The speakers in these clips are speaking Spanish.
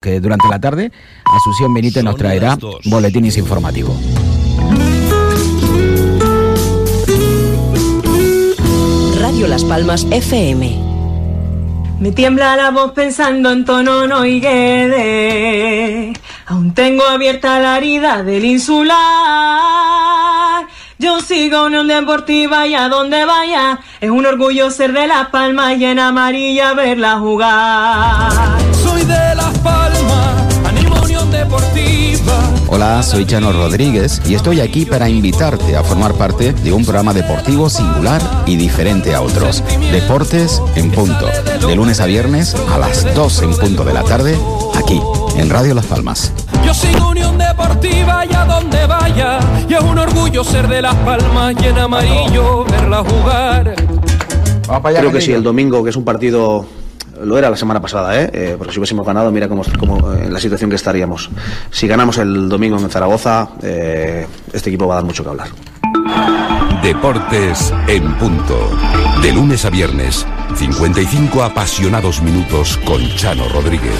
que durante la tarde Asunción Benítez nos traerá boletines informativos. Radio Las Palmas FM. Me tiembla la voz pensando en tono no y guede. Aún tengo abierta la herida del insular. Yo sigo Unión Deportiva y a donde vaya es un orgullo ser de Las Palmas y en amarilla verla jugar. Hola, soy Chano Rodríguez y estoy aquí para invitarte a formar parte de un programa deportivo singular y diferente a otros. Deportes en punto, de lunes a viernes a las 2 en punto de la tarde, aquí en Radio Las Palmas. Yo sigo Unión Deportiva y a donde vaya. Y es un orgullo ser de Las Palmas y en amarillo verla jugar. Creo que sí, el domingo, que es un partido, lo era la semana pasada, ¿eh? Eh, porque si hubiésemos ganado, mira cómo, cómo, eh, en la situación que estaríamos. Si ganamos el domingo en Zaragoza, eh, este equipo va a dar mucho que hablar. Deportes en punto. De lunes a viernes, 55 apasionados minutos con Chano Rodríguez.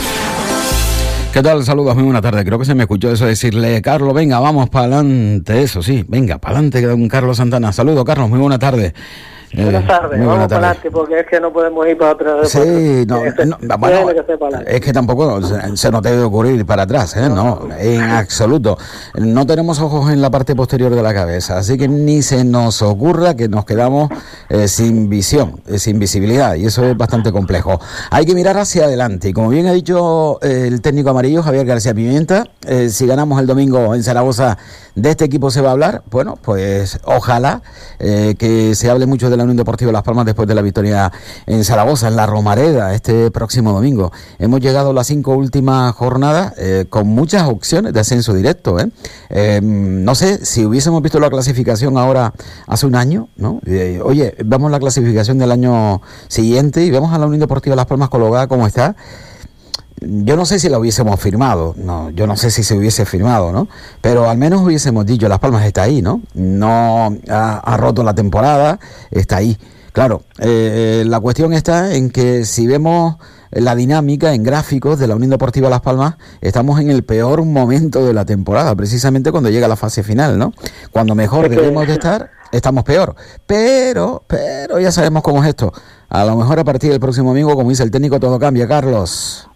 ¿Qué tal? Saludos, muy buena tarde. Creo que se me escuchó eso decirle, Carlos, venga, vamos para adelante. Eso sí, venga, para adelante, don Carlos Santana. Saludos, Carlos, muy buena tarde. Eh, Buenas tardes, vamos buena para tarde. adelante porque es que no podemos ir para atrás. Sí, no, ser- no, bueno, que adelante. es que tampoco se, se nos debe ocurrir ir para atrás, ¿eh? No, en absoluto. No tenemos ojos en la parte posterior de la cabeza, así que ni se nos ocurra que nos quedamos eh, sin visión, eh, sin visibilidad, y eso es bastante complejo. Hay que mirar hacia adelante, y como bien ha dicho eh, el técnico amarillo, Javier García Pimienta, eh, si ganamos el domingo en Zaragoza, de este equipo se va a hablar, bueno, pues ojalá eh, que se hable mucho de la Unión Deportiva Las Palmas después de la victoria en Zaragoza, en la Romareda, este próximo domingo. Hemos llegado a las cinco últimas jornadas eh, con muchas opciones de ascenso directo. ¿eh? Eh, no sé si hubiésemos visto la clasificación ahora hace un año, ¿no? Oye, vemos la clasificación del año siguiente y vemos a la Unión Deportiva Las Palmas colocada como está. Yo no sé si la hubiésemos firmado, no, yo no sé si se hubiese firmado, ¿no? Pero al menos hubiésemos dicho, Las Palmas está ahí, ¿no? No ha, ha roto la temporada, está ahí. Claro, eh, la cuestión está en que si vemos la dinámica en gráficos de la Unión Deportiva Las Palmas, estamos en el peor momento de la temporada, precisamente cuando llega la fase final, ¿no? Cuando mejor debemos de estar, estamos peor. Pero, pero ya sabemos cómo es esto. A lo mejor a partir del próximo domingo, como dice el técnico, todo cambia, Carlos.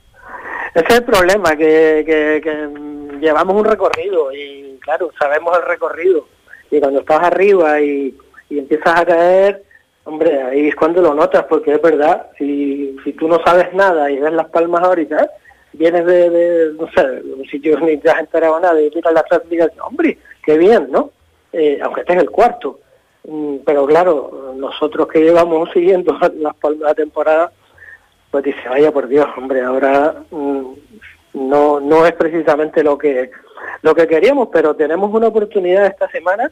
Ese es el problema, que, que, que, llevamos un recorrido y claro, sabemos el recorrido. Y cuando estás arriba y, empiezas a caer, hombre, ahí es cuando lo notas, porque es verdad, si, si tú no sabes nada y ves las palmas ahorita, vienes de, de, no sé, de un sitio ni te has enterado nada y miras las clasificaciones, hombre, qué bien, ¿no? Eh, aunque estés el cuarto. Mm, Pero claro, nosotros que llevamos siguiendo las palmas la temporada, pues dice, vaya por Dios, hombre, ahora mm, no no es precisamente lo que lo que queríamos, pero tenemos una oportunidad esta semana,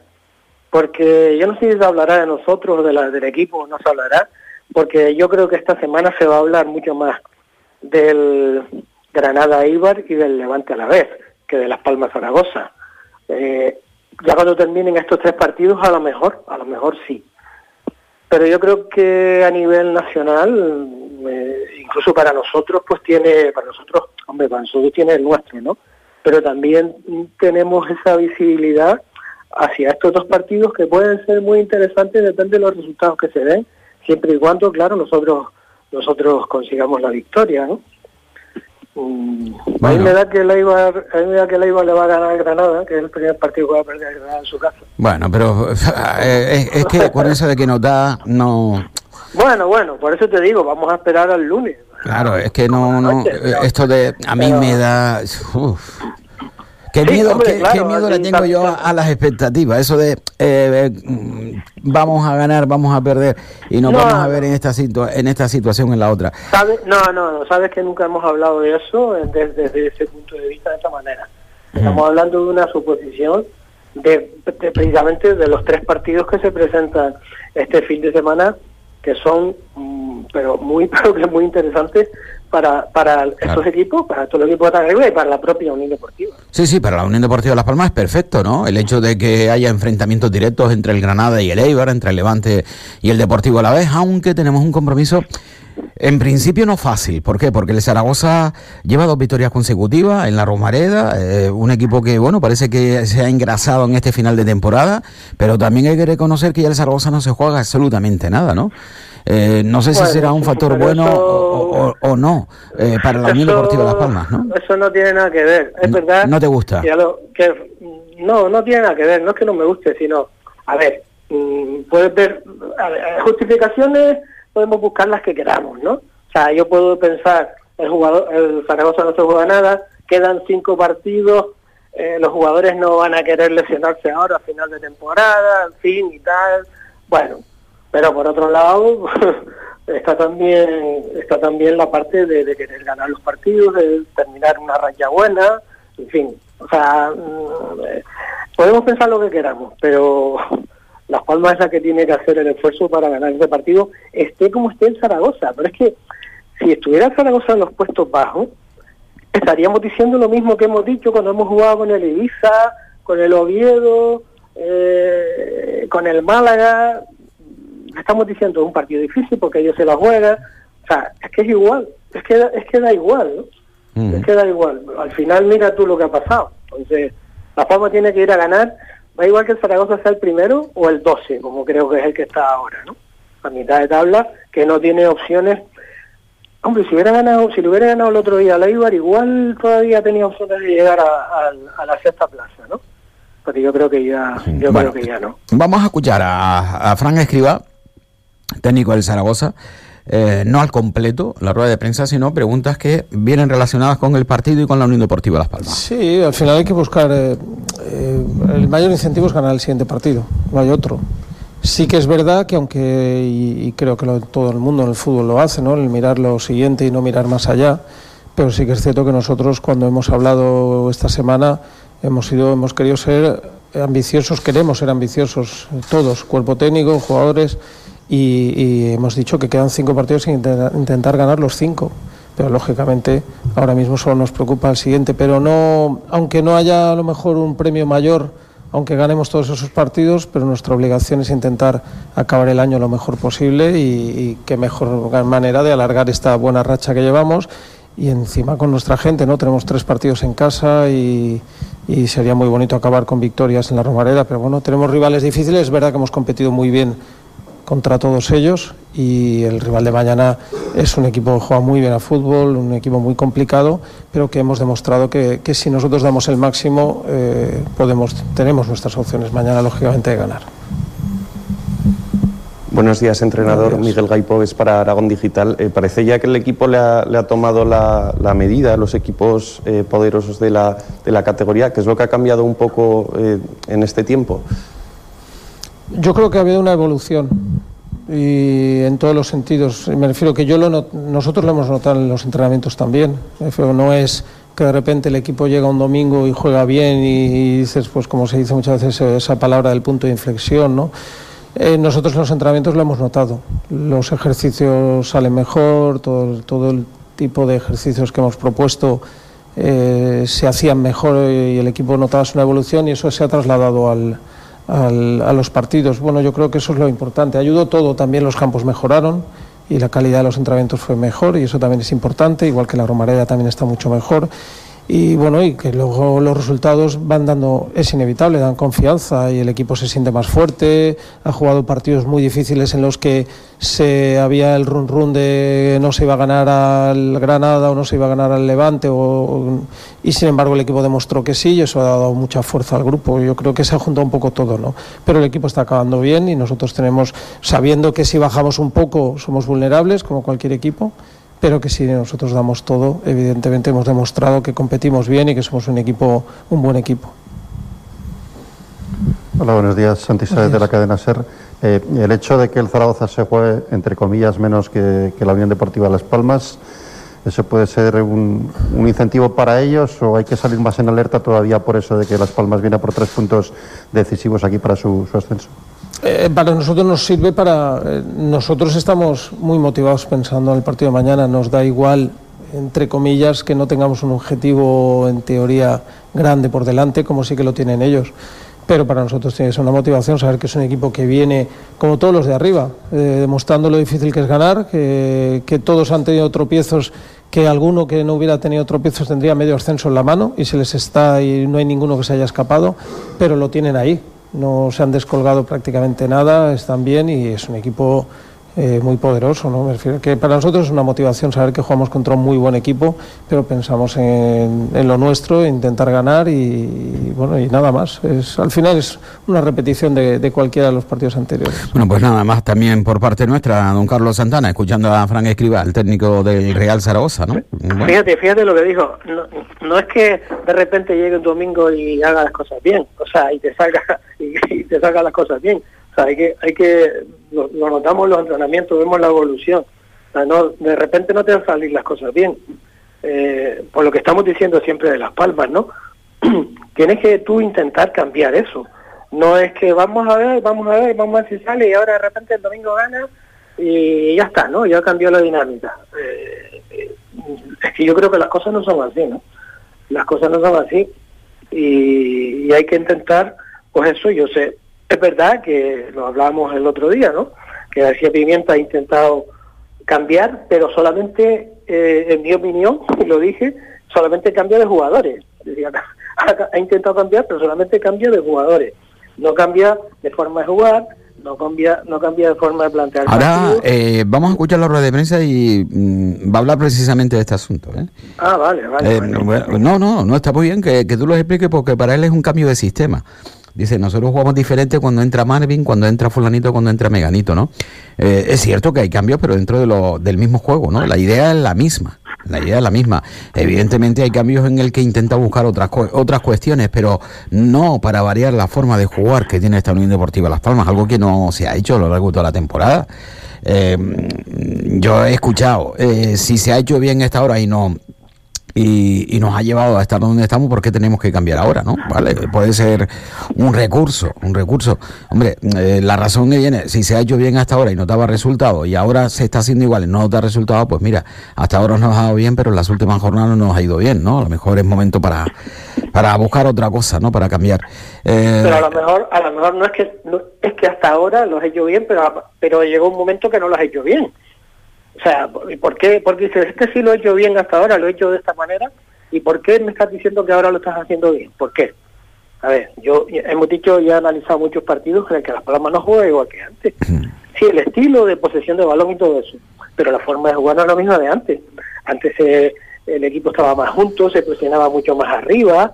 porque yo no sé si se hablará de nosotros, de la, del equipo, no se hablará, porque yo creo que esta semana se va a hablar mucho más del Granada Ibar y del Levante a la vez, que de Las Palmas Zaragoza. Eh, ya cuando terminen estos tres partidos, a lo mejor, a lo mejor sí pero yo creo que a nivel nacional, eh, incluso para nosotros, pues tiene, para nosotros, hombre, para nosotros tiene el nuestro, ¿no? Pero también tenemos esa visibilidad hacia estos dos partidos que pueden ser muy interesantes, depende de los resultados que se den, siempre y cuando, claro, nosotros nosotros consigamos la victoria, ¿no? A mí Bueno. me da que la iba, a mí me da que la iba le va a ganar Granada, que es el primer partido que va a perder Granada en su casa. Bueno, pero eh, es, es que con eso de que nos da, no. Bueno, bueno, por eso te digo, vamos a esperar al lunes. Claro, es que no, no. eh, Esto de. A mí Pero- me da. uf. Qué Sí, miedo, hombre, qué, claro, qué miedo le tengo yo a, las expectativas. Eso de. eh, eh, vamos a ganar, vamos a perder. Y nos No, vamos a ver en esta, situa- en esta situación en la otra. ¿Sabes? No, no, no, sabes que nunca hemos hablado de eso eh, desde, desde ese punto de vista, de esta manera. Estamos hablando de una suposición de, de precisamente de los tres partidos que se presentan este fin de semana, que son, mm, pero muy, pero que muy interesantes para, para estos equipos, para todo el equipo de arriba y para la propia Unión Deportiva. Sí, sí, para la Unión Deportiva Las Palmas es perfecto, ¿no? El hecho de que haya enfrentamientos directos entre el Granada y el Eibar, entre el Levante y el Deportivo a la vez, aunque tenemos un compromiso en principio no fácil. ¿Por qué? Porque el Zaragoza lleva dos victorias consecutivas en la Romareda, eh, un equipo que, bueno, parece que se ha engrasado en este final de temporada, pero también hay que reconocer que ya el Zaragoza no se juega absolutamente nada, ¿no? Eh, no sé si será un factor bueno o, no eh, para la Unión Deportiva Las Palmas, ¿no? Eso no tiene nada que ver, es verdad. ¿No te gusta? Que, no, no tiene nada que ver, no es que no me guste, sino, a ver, mm, puedes ver justificaciones podemos buscar las que queramos, ¿no? O sea, yo puedo pensar, el jugador, el Zaragoza no se juega nada, quedan cinco partidos, eh, los jugadores no van a querer lesionarse ahora a final de temporada, en fin y tal. Bueno, pero por otro lado está también está también la parte de, querer ganar los partidos, de terminar una raya buena, en fin. O sea, mm, podemos pensar lo que queramos, pero las Palmas es la que tiene que hacer el esfuerzo para ganar ese partido, esté como esté en Zaragoza. Pero es que si estuviera Zaragoza en los puestos bajos, estaríamos diciendo lo mismo que hemos dicho cuando hemos jugado con el Ibiza, con el Oviedo, eh, con el Málaga. Estamos diciendo un partido difícil porque ellos se la juegan. O sea, es que es igual, es que, es que da igual, ¿no? Es que da igual. Al final mira tú lo que ha pasado. Entonces, la Palma tiene que ir a ganar da igual que el Zaragoza sea el primero o el 12, como creo que es el que está ahora, ¿no? A mitad de tabla, que no tiene opciones. Hombre, si hubiera ganado, si lo hubiera ganado el otro día la Ibar, igual todavía tenía opciones de llegar a, la sexta plaza, ¿no? Pero yo creo que ya, yo creo que ya no. Vamos a escuchar a, a Fran Escriba, técnico del Zaragoza. Eh, no al completo la rueda de prensa, sino preguntas que vienen relacionadas con el partido y con la Unión Deportiva Las Palmas. Sí, al final hay que buscar. Eh, eh, el mayor incentivo es ganar el siguiente partido, no hay otro. Sí que es verdad que aunque, y, creo que todo el mundo en el fútbol lo hace, ¿no? el mirar lo siguiente y no mirar más allá, pero sí que es cierto que nosotros cuando hemos hablado esta semana hemos, sido, hemos querido ser ambiciosos, queremos ser ambiciosos todos, cuerpo técnico, jugadores, y, hemos dicho que quedan cinco partidos sin intentar, ganar los cinco. Pero lógicamente ahora mismo solo nos preocupa el siguiente, pero no, aunque no haya a lo mejor un premio mayor, aunque ganemos todos esos partidos, pero nuestra obligación es intentar acabar el año lo mejor posible y, qué mejor manera de alargar esta buena racha que llevamos. Y encima con nuestra gente, ¿no? Tenemos tres partidos en casa y, y sería muy bonito acabar con victorias en la Romareda, pero bueno, tenemos rivales difíciles, es verdad que hemos competido muy bien contra todos ellos y el rival de mañana es un equipo que juega muy bien a fútbol, un equipo muy complicado, pero que hemos demostrado que, si nosotros damos el máximo eh, podemos, tenemos nuestras opciones mañana lógicamente de ganar. Buenos días, entrenador. Miguel Gaipo es para Aragón Digital. Eh, parece ya que el equipo le ha, tomado la, medida a los equipos eh, poderosos de la, de la categoría, que es lo que ha cambiado un poco en este tiempo. Yo creo que ha habido una evolución y en todos los sentidos. Me refiero que yo lo nosotros lo hemos notado en los entrenamientos también. No es que de repente el equipo llega un domingo y juega bien y, dices, pues como se dice muchas veces, esa palabra del punto de inflexión, ¿no? Eh, nosotros en los entrenamientos lo hemos notado. Los ejercicios salen mejor, todo, todo el tipo de ejercicios que hemos propuesto eh, se hacían mejor y el equipo notaba una evolución y eso se ha trasladado al, a los partidos. Bueno, yo creo que eso es lo importante. Ayudó todo, también los campos mejoraron y la calidad de los entrenamientos fue mejor y eso también es importante, igual que la Romareda también está mucho mejor y bueno, y que luego los resultados van dando, es inevitable, dan confianza y el equipo se siente más fuerte, ha jugado partidos muy difíciles en los que se había el run run de no se iba a ganar al Granada o no se iba a ganar al Levante o, y sin embargo el equipo demostró que sí y eso ha dado mucha fuerza al grupo. Yo creo que se ha juntado un poco todo, ¿no? Pero el equipo está acabando bien y nosotros tenemos, sabiendo que si bajamos un poco somos vulnerables como cualquier equipo, pero que si nosotros damos todo, evidentemente hemos demostrado que competimos bien y que somos un equipo, un buen equipo. Hola, buenos días. Santi de la cadena SER. Eh, el hecho de que el Zaragoza se juegue, entre comillas, menos que, la Unión Deportiva Las Palmas, ¿eso puede ser un, incentivo para ellos o hay que salir más en alerta todavía por eso de que Las Palmas viene por tres puntos decisivos aquí para su ascenso? Eh, para nosotros nos sirve para... Eh, nosotros estamos muy motivados pensando en el partido de mañana, nos da igual entre comillas, que no tengamos un objetivo en teoría grande por delante, como sí que lo tienen ellos. Pero para nosotros tiene que ser una motivación saber que es un equipo que viene, como todos los de arriba, eh, demostrando lo difícil que es ganar, que, que todos han tenido tropiezos que alguno que no hubiera tenido tropiezos tendría medio ascenso en la mano y se les está y no hay ninguno que se haya escapado, pero lo tienen ahí. No se han descolgado prácticamente nada, están bien y es un equipo eh, muy poderoso. ¿no? Me refiero que para nosotros es una motivación saber que jugamos contra un muy buen equipo, pero pensamos en, lo nuestro, intentar ganar y, bueno y nada más. Es, al final es una repetición de, cualquiera de los partidos anteriores. Bueno, pues nada más también por parte nuestra, don Carlos Santana, escuchando a Fran Escriba, el técnico del Real Zaragoza, ¿no? Fíjate, fíjate lo que dijo. No, es que de repente llegue un domingo y haga las cosas bien, o sea, y te salga y te salga las cosas bien o sea, hay que, hay que lo, notamos en los entrenamientos, vemos la evolución. O sea, no, de repente no te van a salir las cosas bien. Eh, por lo que estamos diciendo siempre de las palmas, ¿no? Tienes que tú intentar cambiar eso. No es que vamos a ver, vamos a ver, vamos a ver si sale y ahora de repente el domingo gana y ya está, ¿no? Ya cambió la dinámica. Eh, eh, es que yo creo que las cosas no son así, ¿no? Las cosas no son así y hay que intentar, pues eso, yo sé, es verdad que lo hablábamos el otro día, ¿no? Que García Pimienta ha intentado cambiar, pero solamente, eh, en mi opinión, lo dije, solamente cambia de jugadores. ha, intentado cambiar, pero solamente cambia de jugadores. No cambia de forma de jugar, no cambia, no cambia de forma de plantear. Ahora eh, vamos a escuchar la rueda de prensa y mm, va a hablar precisamente de este asunto. ¿eh? Ah, vale, vale, No, no, no está muy bien que, que tú lo expliques porque para él es un cambio de sistema. Dice, nosotros jugamos diferente cuando entra Marvin, cuando entra fulanito, cuando entra Meganito, ¿no? Eh, es cierto que hay cambios, pero dentro de lo, del mismo juego, ¿no? La idea es la misma, la idea es la misma. Evidentemente hay cambios en el que intenta buscar otras, otras cuestiones, pero no para variar la forma de jugar que tiene esta Unión Deportiva Las Palmas, algo que no se ha hecho a lo largo de toda la temporada. Eh, yo he escuchado, eh, si se ha hecho bien esta hora y no y, nos ha llevado a estar donde estamos, porque tenemos que cambiar ahora, no? Vale, puede ser un recurso, un recurso. Hombre, eh, la razón que viene, si se ha hecho bien hasta ahora y no daba resultado y ahora se está haciendo igual y no da resultado, pues mira, hasta ahora nos ha dado bien, pero en las últimas jornadas no nos ha ido bien, ¿no? A lo mejor es momento para, para buscar otra cosa, ¿no? Para cambiar. Eh, pero a lo mejor, a lo mejor no es que es que hasta ahora los he hecho bien, pero pero llegó un momento que no los he hecho bien. O sea, ¿por qué? Porque dices, este sí lo he hecho bien hasta ahora, lo he hecho de esta manera, ¿y por qué me estás diciendo que ahora lo estás haciendo bien? ¿Por qué? A ver, yo hemos dicho, ya he analizado muchos partidos en los que Las Palmas no juega igual que antes. Sí, el estilo de posesión de balón y todo eso, pero la forma de jugar no es lo mismo de antes. Antes eh, el equipo estaba más junto, se presionaba mucho más arriba,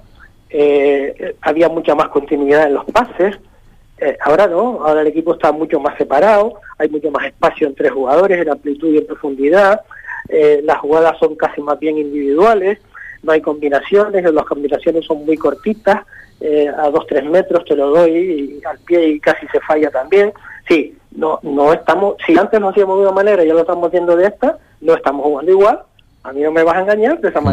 eh, había mucha más continuidad en los pases, eh, ahora no, ahora el equipo está mucho más separado, hay mucho más espacio entre jugadores, en amplitud y en profundidad, eh, las jugadas son casi más bien individuales, no hay combinaciones, las combinaciones son muy cortitas, eh, a 2-3 metros te lo doy y al pie y casi se falla también. Sí, no, no estamos, si antes lo hacíamos de una manera y ya lo estamos haciendo de esta, no estamos jugando igual, a mí no me vas a engañar de esa mm.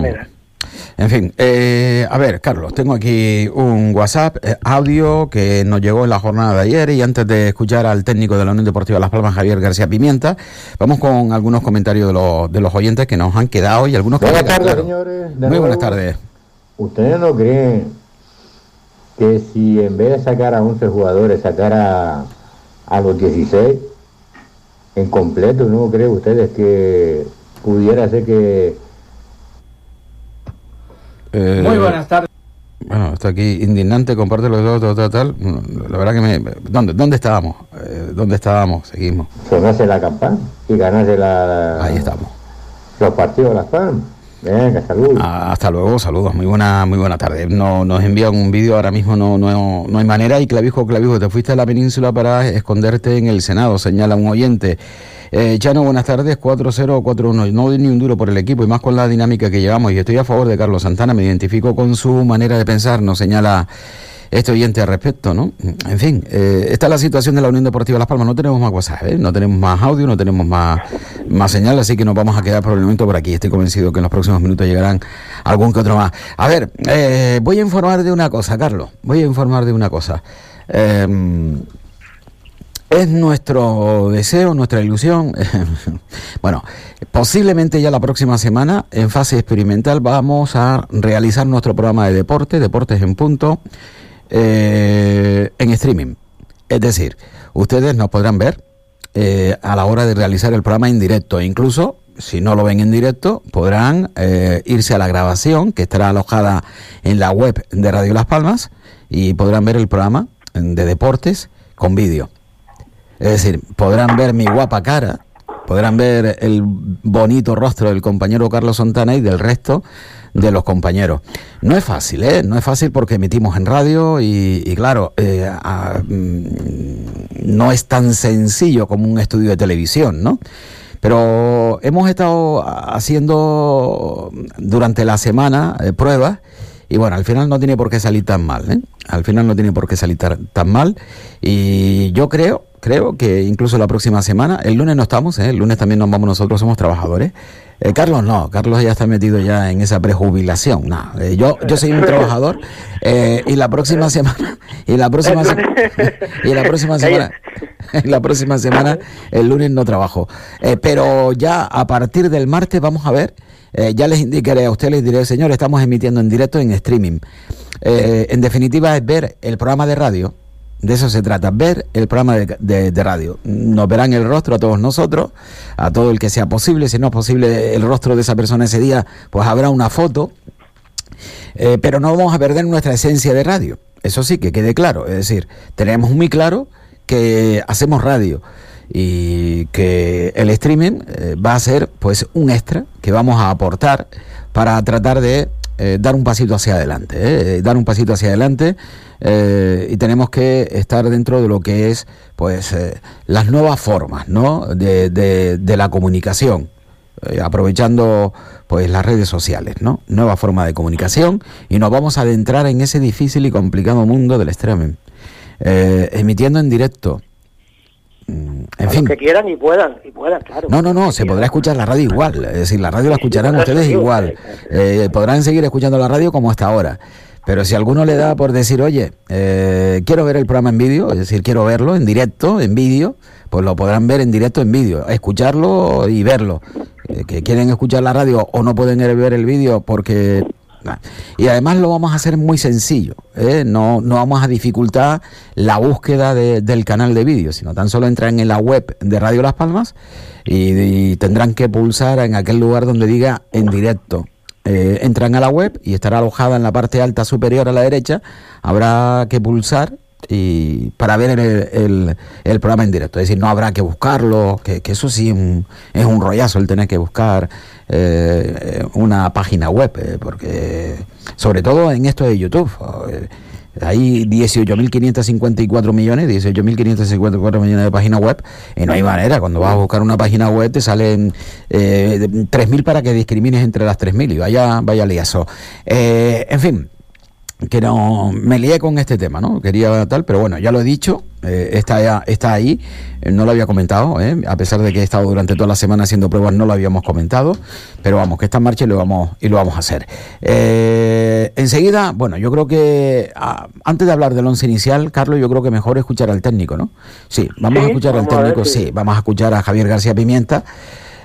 En fin, eh, a ver, Carlos, tengo aquí un WhatsApp eh, audio que nos llegó en la jornada de ayer y antes de escuchar al técnico de la Unión Deportiva Las Palmas, Javier García Pimienta, vamos con algunos comentarios de los, de los oyentes que nos han quedado y algunos buenas tardes, señores. Muy buenas tardes. ¿Ustedes no creen que si en vez de sacar a 11 jugadores, sacara a los 16 en completo, ¿no creen ustedes que pudiera ser que eh, Muy buenas tardes. Bueno, está aquí indignante, comparte los dos, tal, tal, La verdad que me... ¿Dónde, dónde estábamos? Eh, ¿Dónde estábamos? Seguimos. Sonase la campana y ganase la... Ahí estamos. Los partidos de las palmas. Venga, saludos. Ah, hasta luego, saludos. Muy buena, muy buena tarde. No, nos envían un vídeo ahora mismo, no, no, no hay manera. Y clavijo, clavijo, te fuiste a la península para esconderte en el Senado, señala un oyente. Eh, Chano, buenas tardes, 4-0-4-1. No doy ni un duro por el equipo y más con la dinámica que llevamos. Y estoy a favor de Carlos Santana, me identifico con su manera de pensar, nos señala este oyente al respecto, ¿no? En fin, eh, esta es la situación de la Unión Deportiva Las Palmas. No tenemos más WhatsApp, ¿eh? no tenemos más audio, no tenemos más, más señal, así que nos vamos a quedar por el momento por aquí. Estoy convencido que en los próximos minutos llegarán algún que otro más. A ver, eh, voy a informar de una cosa, Carlos. Voy a informar de una cosa. Eh, es nuestro deseo, nuestra ilusión. bueno, posiblemente ya la próxima semana, en fase experimental, vamos a realizar nuestro programa de deporte, Deportes en Punto, eh, en streaming. Es decir, ustedes nos podrán ver eh, a la hora de realizar el programa en directo. E incluso, si no lo ven en directo, podrán eh, irse a la grabación que estará alojada en la web de Radio Las Palmas y podrán ver el programa de deportes con vídeo. Es decir, podrán ver mi guapa cara, podrán ver el bonito rostro del compañero Carlos Sontana y del resto de los compañeros. No es fácil, ¿eh? No es fácil porque emitimos en radio y, claro, eh, mm, no es tan sencillo como un estudio de televisión, ¿no? Pero hemos estado haciendo durante la semana eh, pruebas y bueno, al final no tiene por qué salir tan mal, ¿eh? Al final no tiene por qué salir tan mal y yo creo creo que incluso la próxima semana, el lunes no estamos, ¿eh? el lunes también nos vamos nosotros, somos trabajadores. Eh, Carlos no, Carlos ya está metido ya en esa prejubilación. No, eh, yo, yo soy un trabajador y la próxima semana, y la próxima, y la próxima semana, la próxima semana, el lunes no trabajo. pero ya a partir del martes vamos a ver, ya les indicaré a ustedes, les diré, señor, estamos emitiendo en directo en streaming. en definitiva es ver el programa de radio de eso se trata, ver el programa de, radio. Nos verán el rostro a todos nosotros, a todo el que sea posible. Si no es posible el rostro de esa persona ese día, pues habrá una foto. Eh, pero no vamos a perder nuestra esencia de radio. Eso sí, que quede claro. Es decir, tenemos muy claro que hacemos radio y que el streaming eh, va a ser pues un extra que vamos a aportar para tratar de eh, dar un pasito hacia adelante, ¿eh? dar un pasito hacia adelante eh, y tenemos que estar dentro de lo que es pues las nuevas formas ¿no? de, de, la comunicación aprovechando pues las redes sociales no nueva forma de comunicación y nos vamos a adentrar en ese difícil y complicado mundo del streaming emitiendo en directo en fin. que quieran y puedan, y puedan, claro. No, no, no, se podrá escuchar la radio igual. Es decir, la radio la escucharán ustedes igual. Eh, podrán seguir escuchando la radio como hasta ahora. Pero si alguno le da por decir, oye, eh, quiero ver el programa en vídeo, es decir, quiero verlo en directo, en vídeo, pues lo podrán ver en directo, en vídeo, escucharlo y verlo. Eh, que quieren escuchar la radio o no pueden ver el vídeo porque y además lo vamos a hacer muy sencillo, ¿eh? no, no vamos a dificultar la búsqueda del canal de vídeo, sino tan solo entran en la web de Radio Las Palmas y, tendrán que pulsar en aquel lugar donde diga en directo. Eh, entran a la web y estará alojada en la parte alta superior a la derecha. Habrá que pulsar y para ver el, el, programa en directo. Es decir, no habrá que buscarlo, que, eso sí es un rollazo el tener que buscar eh, una página web, eh, porque sobre todo en esto de YouTube. Eh, hay 18.554 millones, 18.554 millones de páginas web y no hay manera. Cuando vas a buscar una página web te salen eh, 3.000 para que discrimines entre las 3.000 y vaya, vaya liazo. en fin, que no me lié con este tema, ¿no? Quería tal, pero bueno, ya lo he dicho, eh, está, está ahí, eh, no lo había comentado, ¿eh? a pesar de que he estado durante toda la semana haciendo pruebas, no lo habíamos comentado, pero vamos, que está en marcha y lo vamos, y lo vamos a hacer. enseguida, bueno, yo creo que antes de hablar del once inicial, Carlos, yo creo que mejor escuchar al técnico, ¿no? Sí, vamos a escuchar al técnico, sí, vamos a escuchar a Javier García Pimienta,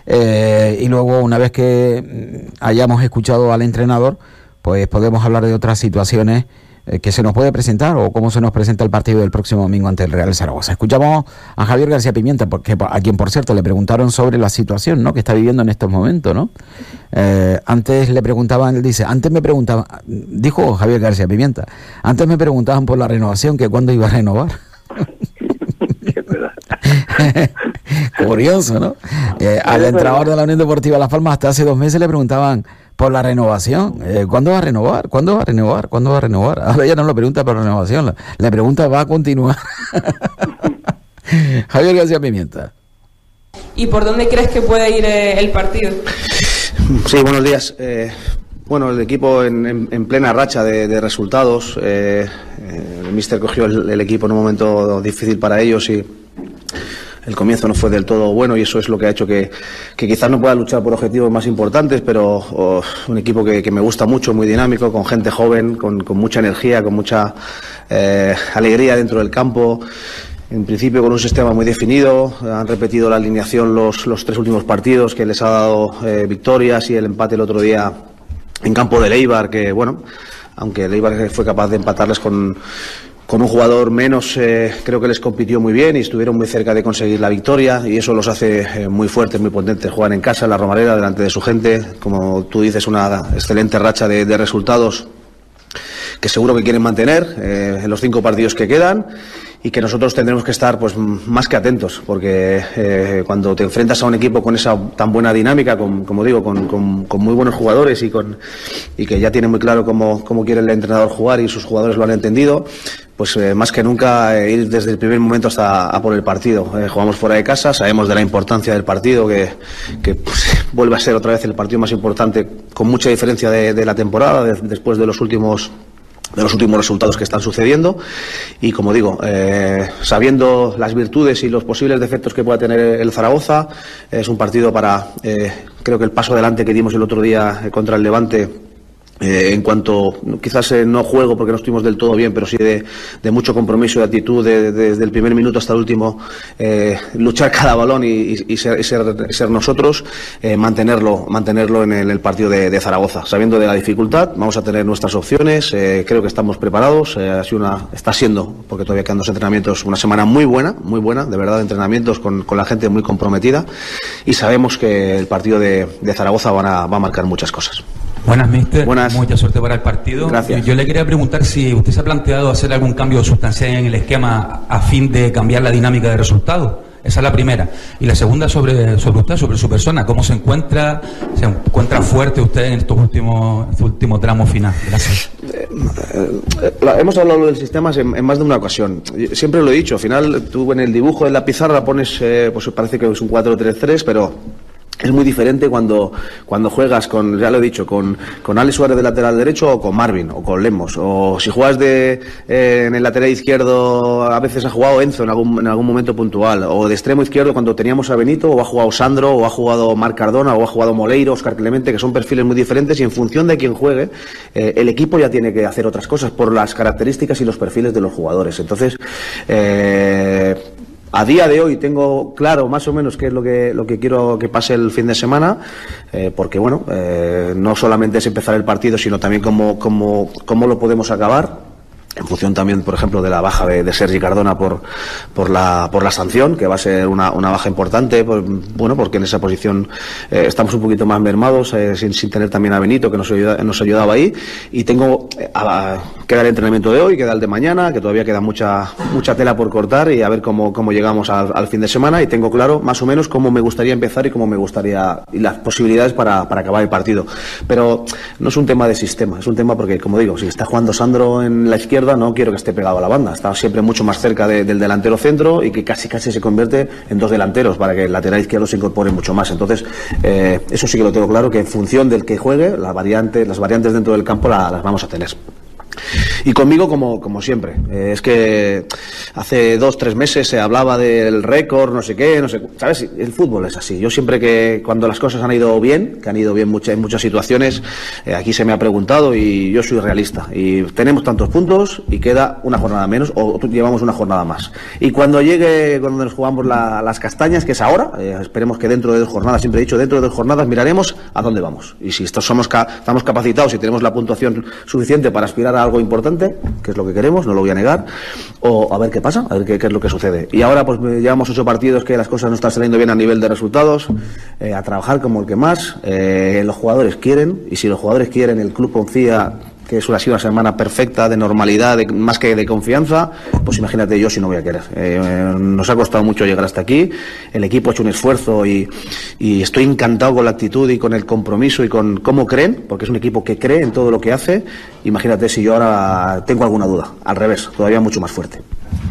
y luego, una vez que mm, hayamos escuchado al entrenador, pues podemos hablar de otras situaciones eh, que se nos puede presentar o cómo se nos presenta el partido del próximo domingo ante el Real Zaragoza. Escuchamos a Javier García Pimienta, porque, a quien por cierto le preguntaron sobre la situación ¿no? que está viviendo en estos momentos. ¿no? Eh, antes le preguntaban, él dice, antes me preguntaban, dijo Javier García Pimienta, antes me preguntaban por la renovación, que cuándo iba a renovar. Curioso, ¿no? Eh, al entrenador de la Unión Deportiva Las Palmas hasta hace dos meses le preguntaban por la renovación. Eh, ¿Cuándo va a renovar? ¿Cuándo va a renovar? ¿Cuándo va a renovar? Ahora ya no lo pregunta por la renovación, le pregunta va a continuar. Javier García Pimienta. ¿Y por dónde crees que puede ir eh, el partido? Sí, buenos días. Eh, bueno, el equipo en, plena racha de, resultados. el míster cogió el, equipo en un momento difícil para ellos y el comienzo no fue del todo bueno y eso es lo que ha hecho que, quizás no pueda luchar por objetivos más importantes, pero oh, un equipo que, me gusta mucho, muy dinámico, con gente joven, con, mucha energía, con mucha eh, alegría dentro del campo. en principio con un sistema muy definido, han repetido la alineación los, tres últimos partidos que les ha dado eh, victorias y el empate el otro día en campo de Leibar, que bueno, aunque Leibar fue capaz de empatarles con, con un jugador menos, eh, creo que les compitió muy bien y estuvieron muy cerca de conseguir la victoria y eso los hace eh, muy fuertes, muy potentes. Juegan en casa, en la Romareda, delante de su gente, como tú dices, una excelente racha de, resultados que seguro que quieren mantener eh, en los cinco partidos que quedan y que nosotros tendremos que estar pues más que atentos porque eh, cuando te enfrentas a un equipo con esa tan buena dinámica con, como digo con, con, muy buenos jugadores y con y que ya tiene muy claro cómo, cómo quiere el entrenador jugar y sus jugadores lo han entendido pues eh, más que nunca eh, ir desde el primer momento hasta a por el partido. Jugamos fuera de casa sabemos de la importancia del partido que, que pues, vuelve a ser otra vez el partido más importante con mucha diferencia de, de la temporada de, después de los últimos de los últimos resultados que están sucediendo. Y como digo eh, sabiendo las virtudes y los posibles defectos que pueda tener el Zaragoza es un partido para eh, creo que el paso adelante que dimos el otro día contra el Levante eh, en cuanto, quizás eh, no juego porque no estuvimos del todo bien, pero sí de, de mucho compromiso y actitud de, de, desde el primer minuto hasta el último, eh, luchar cada balón y, ser, y ser, nosotros, mantenerlo, mantenerlo en el, partido de, de, Zaragoza. Sabiendo de la dificultad, vamos a tener nuestras opciones, creo que estamos preparados, ha sido una, está siendo, porque todavía quedan dos entrenamientos, una semana muy buena, muy buena, de verdad, de entrenamientos con, la gente muy comprometida y sabemos que el partido de, de Zaragoza van va a marcar muchas cosas. Buenas, mister. Buenas. Mucha suerte para el partido. Gracias. Yo, le quería preguntar si usted se ha planteado hacer algún cambio sustancial en el esquema a fin de cambiar la dinámica de resultados. Esa es la primera. Y la segunda sobre, sobre usted, sobre su persona. ¿Cómo se encuentra? ¿Se encuentra fuerte usted en estos últimos, estos últimos tramos final? Gracias. Eh, eh, hemos hablado del sistema en, en, más de una ocasión. Siempre lo he dicho. Al final, tú en el dibujo de la pizarra pones, eh, pues parece que es un 4-3-3, pero es muy diferente cuando, cuando juegas con, ya lo he dicho, con, con Alex Suárez de lateral derecho o con Marvin o con Lemos. O si juegas de, eh, en el lateral izquierdo, a veces ha jugado Enzo en algún, en algún momento puntual. O de extremo izquierdo cuando teníamos a Benito, o ha jugado Sandro, o ha jugado Marc Cardona, o ha jugado Moleiro, Oscar Clemente, que son perfiles muy diferentes y en función de quién juegue, eh, el equipo ya tiene que hacer otras cosas por las características y los perfiles de los jugadores. Entonces, eh, a día de hoy tengo claro más o menos qué es lo que, lo que quiero que pase el fin de semana, eh, porque bueno, eh, no solamente es empezar el partido, sino también cómo, cómo, cómo lo podemos acabar en función también, por ejemplo, de la baja de, de Sergi Cardona por, por, la, por la sanción, que va a ser una, una baja importante, pues, bueno, porque en esa posición eh, estamos un poquito más mermados, sin, sin, tener también a Benito, que nos, ayuda, nos ayudaba ahí, y tengo, a, queda el entrenamiento de hoy, queda el de mañana, que todavía queda mucha, mucha tela por cortar, y a ver cómo, cómo llegamos al, fin de semana, y tengo claro más o menos cómo me gustaría empezar y cómo me gustaría, y las posibilidades para, para acabar el partido. Pero no es un tema de sistema, es un tema porque, como digo, si está jugando Sandro en la izquierda, no quiero que esté pegado a la banda. Está siempre mucho más cerca de, del delantero centro y que casi casi se convierte en dos delanteros para que el lateral izquierdo se incorpore mucho más. Entonces, eh, eso sí que lo tengo claro, que en función del que juegue, la variante, las variantes dentro del campo la, las vamos a tener. Y conmigo, como, como siempre. Eh, es que hace dos, tres meses se hablaba del récord, no sé qué, no sé. ¿Sabes? El fútbol es así. Yo siempre que, cuando las cosas han ido bien, que han ido bien mucha, en muchas situaciones, eh, aquí se me ha preguntado y yo soy realista. Y tenemos tantos puntos y queda una jornada menos o llevamos una jornada más. Y cuando llegue, cuando nos jugamos la, las castañas, que es ahora, eh, esperemos que dentro de dos jornadas, siempre he dicho, dentro de dos jornadas miraremos a dónde vamos. Y si estos somos ca estamos capacitados y tenemos la puntuación suficiente para aspirar a algo importante, que es lo que queremos, no lo voy a negar, o a ver qué pasa, a ver qué, es lo que sucede. Y ahora pues llevamos ocho partidos que las cosas no están saliendo bien a nivel de resultados, eh, a trabajar como el que más, eh, los jugadores quieren, y si los jugadores quieren, el club confía que eso ha sido una semana perfecta, de normalidad, más que de confianza, pues imagínate yo si no voy a querer. Eh, nos ha costado mucho llegar hasta aquí, el equipo ha hecho un esfuerzo y, estoy encantado con la actitud y con el compromiso y con cómo creen, porque es un equipo que cree en todo lo que hace. Imagínate si yo ahora tengo alguna duda, al revés, todavía mucho más fuerte.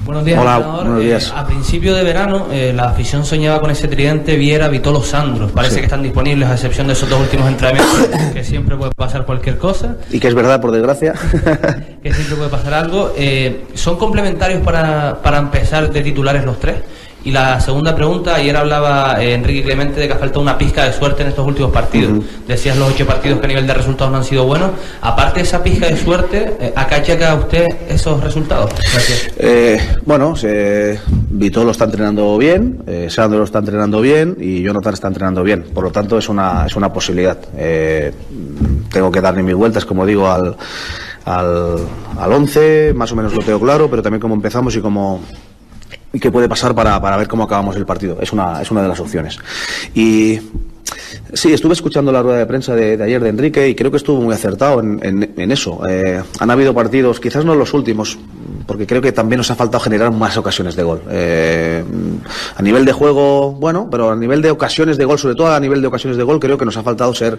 Buenos días, Hola, buenos días. Eh, a principio de verano, eh, la afición soñaba con ese tridente Viera, Vitolo, Sandro. Parece sí. que están disponibles, a excepción de esos dos últimos entrenamientos, que siempre puede pasar cualquier cosa. Y que es verdad, por desgracia. que siempre puede pasar algo. Eh, ¿Son complementarios para, para empezar de titulares los tres? Y la segunda pregunta, ayer hablaba eh, Enrique Clemente de que ha faltado una pizca de suerte en estos últimos partidos. Decías los ocho partidos que a nivel de resultados no han sido buenos. Aparte de esa pizca de suerte, eh, ¿a qué achaca usted esos resultados? Gracias. Eh, bueno, se, Vito lo está entrenando bien, eh, Sandro lo está entrenando bien y Jonathan está entrenando bien. Por lo tanto, es una, es una posibilidad. Eh, tengo que darle mis vueltas, como digo, al, al, al 11, más o menos lo tengo claro, pero también cómo empezamos y cómo, y qué puede pasar para, para ver cómo acabamos el partido. Es una, es una de las opciones. Y Sí, estuve escuchando la rueda de prensa de, ayer de Enrique y creo que estuvo muy acertado en, eso. Eh, han habido partidos, quizás no los últimos, porque creo que también nos ha faltado generar más ocasiones de gol. Eh, a nivel de juego, bueno, pero a nivel de ocasiones de gol, sobre todo a nivel de ocasiones de gol, creo que nos ha faltado ser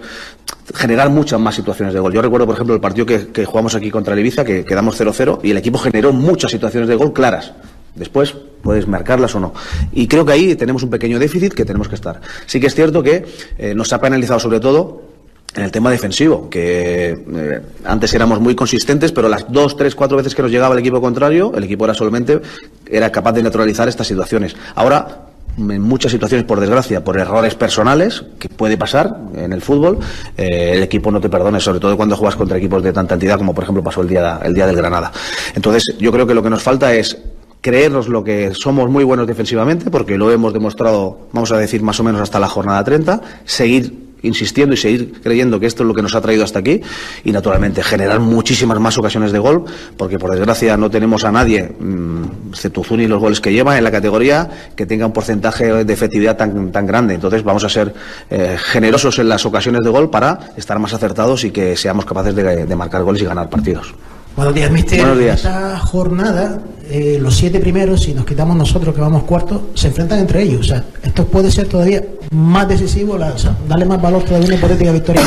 generar muchas más situaciones de gol. Yo recuerdo, por ejemplo, el partido que, que jugamos aquí contra el Ibiza, que quedamos 0-0 y el equipo generó muchas situaciones de gol claras. Después puedes marcarlas o no. Y creo que ahí tenemos un pequeño déficit que tenemos que estar. Sí que es cierto que eh, nos ha penalizado sobre todo en el tema defensivo, que eh, antes éramos muy consistentes, pero las dos, tres, cuatro veces que nos llegaba el equipo contrario, el equipo era solamente era capaz de neutralizar estas situaciones. Ahora en muchas situaciones, por desgracia, por errores personales, que puede pasar en el fútbol, eh, el equipo no te perdone, sobre todo cuando juegas contra equipos de tanta entidad como por ejemplo pasó el día, el día del Granada. Entonces, yo creo que lo que nos falta es creernos lo que somos muy buenos defensivamente, porque lo hemos demostrado, vamos a decir, más o menos hasta la jornada 30, seguir insistiendo y seguir creyendo que esto es lo que nos ha traído hasta aquí y naturalmente generar muchísimas más ocasiones de gol porque por desgracia no tenemos a nadie mm, excepto Zuni los goles que lleva en la categoría que tenga un porcentaje de efectividad tan, tan grande. Entonces vamos a ser eh, generosos en las ocasiones de gol para estar más acertados y que seamos capaces de marcar goles y ganar partidos Buenos días, mister. Buenos días. Esta jornada, eh, los siete primeros, si nos quitamos nosotros que vamos cuartos, se enfrentan entre ellos. O sea, esto puede ser todavía más decisivo, la- o sea, darle más valor todavía a una hipotética victoria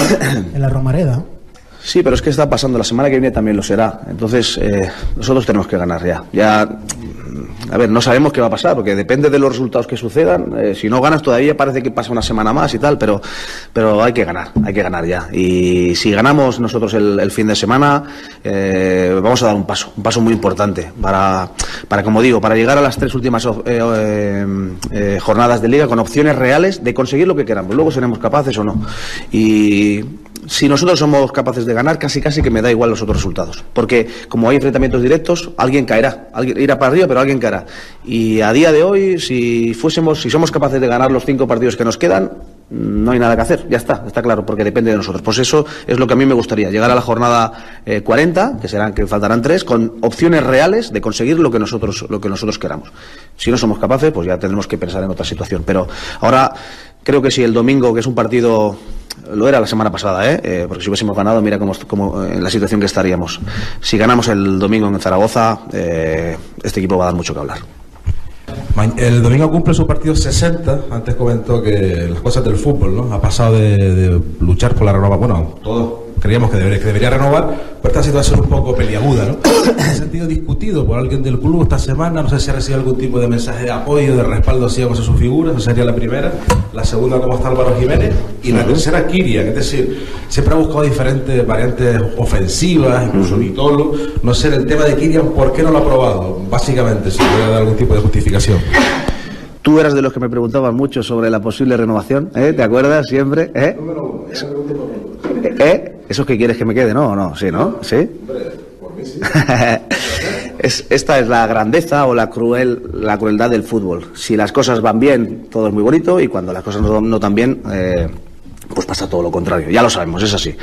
en la Romareda. Sí, pero es que está pasando. La semana que viene también lo será. Entonces, eh, nosotros tenemos que ganar ya. Ya, a ver, no sabemos qué va a pasar, porque depende de los resultados que sucedan. Eh, si no ganas todavía parece que pasa una semana más y tal, pero, pero hay que ganar, hay que ganar ya. Y si ganamos nosotros el, fin de semana, eh, vamos a dar un paso, un paso muy importante para, para, como digo, para llegar a las tres últimas eh, jornadas de liga con opciones reales de conseguir lo que queramos. Luego seremos capaces o no. Y si nosotros somos capaces de ganar, casi casi que me da igual los otros resultados. Porque como hay enfrentamientos directos, alguien caerá. Alguien irá para arriba, pero alguien caerá. Y a día de hoy, si fuésemos, si somos capaces de ganar los cinco partidos que nos quedan, no hay nada que hacer, ya está, está claro, porque depende de nosotros. Pues eso es lo que a mí me gustaría, llegar a la jornada eh, 40, que serán que faltarán tres, con opciones reales de conseguir lo que nosotros lo que nosotros queramos. Si no somos capaces, pues ya tendremos que pensar en otra situación. Pero ahora creo que si el domingo, que es un partido lo era la semana pasada, ¿eh? Eh, porque si hubiésemos ganado, mira cómo, cómo, eh, en la situación que estaríamos. Si ganamos el domingo en Zaragoza, eh, este equipo va a dar mucho que hablar. El domingo cumple su partido 60. Antes comentó que las cosas del fútbol, ¿no? Ha pasado de, de luchar por la renovación. Bueno, todos creíamos que debería, que debería renovar, pero esta situación un poco peliaguda, ¿no? En ese sentido discutido por alguien del club esta semana. No sé si ha recibido algún tipo de mensaje de apoyo, de respaldo hacia a su figura. Esa sería la primera. La segunda, cómo está Álvaro Jiménez. Y la tercera, Kirian. Es decir, siempre ha buscado diferentes variantes ofensivas, incluso Vitolo. No sé, el tema de Kirian, ¿por qué no lo ha probado? Básicamente, si puede dar algún tipo de justificación. Tú eras de los que me preguntaban mucho sobre la posible renovación, ¿eh? ¿Te acuerdas siempre? ¿Eh? ¿Eh? ¿Eso que quieres que me quede? No, ¿o no, sí, ¿no? ¿Sí? Es- esta es la grandeza o la cruel la crueldad del fútbol. Si las cosas van bien, todo es muy bonito y cuando las cosas no, no tan bien, eh, pues pasa todo lo contrario. Ya lo sabemos, es así.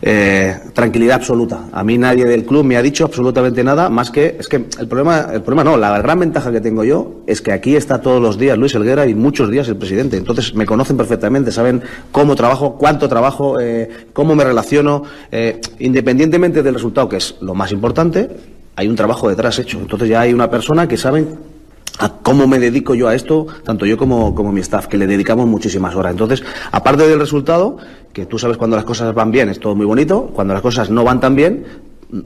Eh, tranquilidad absoluta. A mí nadie del club me ha dicho absolutamente nada más que es que el problema, el problema no, la gran ventaja que tengo yo es que aquí está todos los días Luis Elguera y muchos días el presidente. Entonces me conocen perfectamente, saben cómo trabajo, cuánto trabajo, eh, cómo me relaciono, eh, independientemente del resultado, que es lo más importante. Hay un trabajo detrás hecho. Entonces ya hay una persona que sabe a cómo me dedico yo a esto, tanto yo como, como mi staff, que le dedicamos muchísimas horas. Entonces, aparte del resultado, que tú sabes cuando las cosas van bien, es todo muy bonito, cuando las cosas no van tan bien,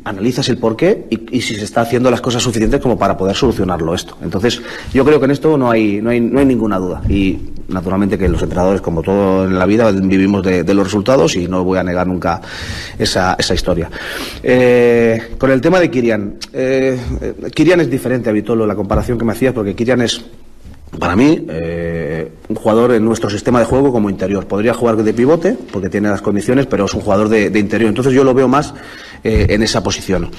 analizas el porqué y, y si se está haciendo las cosas suficientes como para poder solucionarlo esto. Entonces, yo creo que en esto no hay, no hay, no hay ninguna duda. Y naturalmente que los entrenadores, como todo en la vida, vivimos de, de los resultados y no voy a negar nunca esa, esa historia. Eh, con el tema de Kirian, eh, eh, Kirian es diferente a Vitolo, la comparación que me hacías, porque Kirian es para mí, eh, un jugador en nuestro sistema de juego como interior. Podría jugar de pivote, porque tiene las condiciones, pero es un jugador de, interior. Entonces yo lo veo más eh, en esa posición.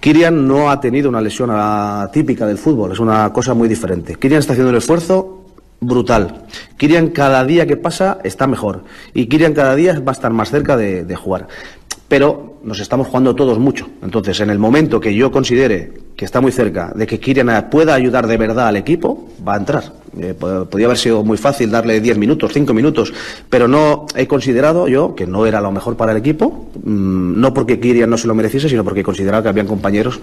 Kirian no ha tenido una lesión atípica del fútbol, es una cosa muy diferente. Kirian está haciendo el esfuerzo brutal. Kirian cada día que pasa está mejor. Y Kirian cada día va a estar más cerca de jugar pero nos estamos jugando todos mucho. Entonces, en el momento que yo considere que está muy cerca de que Kirian pueda ayudar de verdad al equipo, va a entrar. Eh, podría haber sido muy fácil darle 10 minutos, 5 minutos, pero no he considerado yo que no era lo mejor para el equipo, mm, no porque Kirian no se lo mereciese, sino porque consideraba que habían compañeros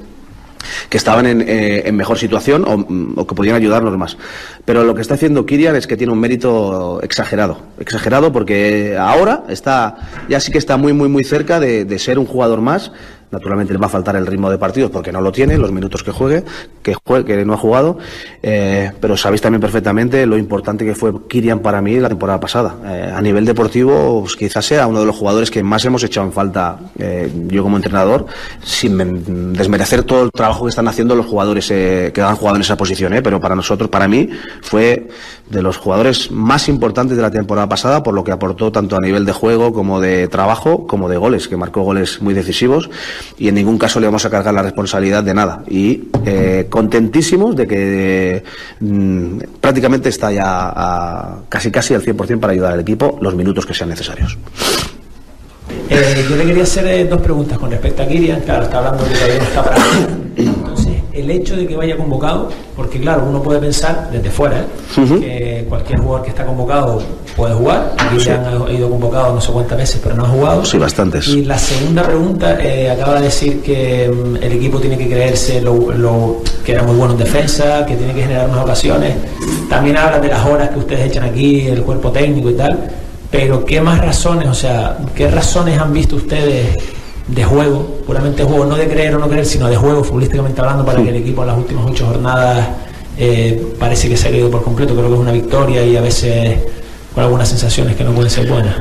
que estaban en, eh, en mejor situación o, o, que podían ayudarnos más. Pero lo que está haciendo Kirian es que tiene un mérito exagerado, exagerado porque ahora está, ya sí que está muy, muy, muy cerca de, de ser un jugador más Naturalmente le va a faltar el ritmo de partidos porque no lo tiene, los minutos que juegue, que, juegue, que no ha jugado. Eh, pero sabéis también perfectamente lo importante que fue Kirian para mí la temporada pasada. Eh, a nivel deportivo, pues, quizás sea uno de los jugadores que más hemos echado en falta eh, yo como entrenador, sin desmerecer todo el trabajo que están haciendo los jugadores que han jugado en esa posición. Pero para nosotros, para mí, fue de los jugadores más importantes de la temporada pasada por lo que aportó tanto a nivel de juego como de trabajo como de goles, que marcó goles muy decisivos y en ningún caso le vamos a cargar la responsabilidad de nada. Y eh, contentísimos de que mm, prácticamente está ya a, casi casi al 100% para ayudar al equipo los minutos que sean necesarios. Eh, yo le quería hacer eh, dos preguntas con respecto a Kirian. Claro, está hablando de que todavía no está para. Entonces, el hecho de que vaya convocado, porque claro, uno puede pensar desde fuera ¿eh? uh -huh. que cualquier jugador que está convocado puede jugar. Aquí sí. han ido convocado no sé cuántas veces, pero no ha jugado. Sí, bastantes. Y la segunda pregunta, eh, acaba de decir que um, el equipo tiene que creerse lo, lo, que era muy bueno en defensa, que tiene que generar más ocasiones. También habla de las horas que ustedes echan aquí, el cuerpo técnico y tal. Pero ¿qué más razones, o sea, qué razones han visto ustedes de juego, puramente juego, no de creer o no creer, sino de juego, futbolísticamente hablando, para que el equipo en las últimas ocho jornadas eh, parece que se ha caído por completo. Creo que es una victoria y a veces con algunas sensaciones que no pueden ser buenas.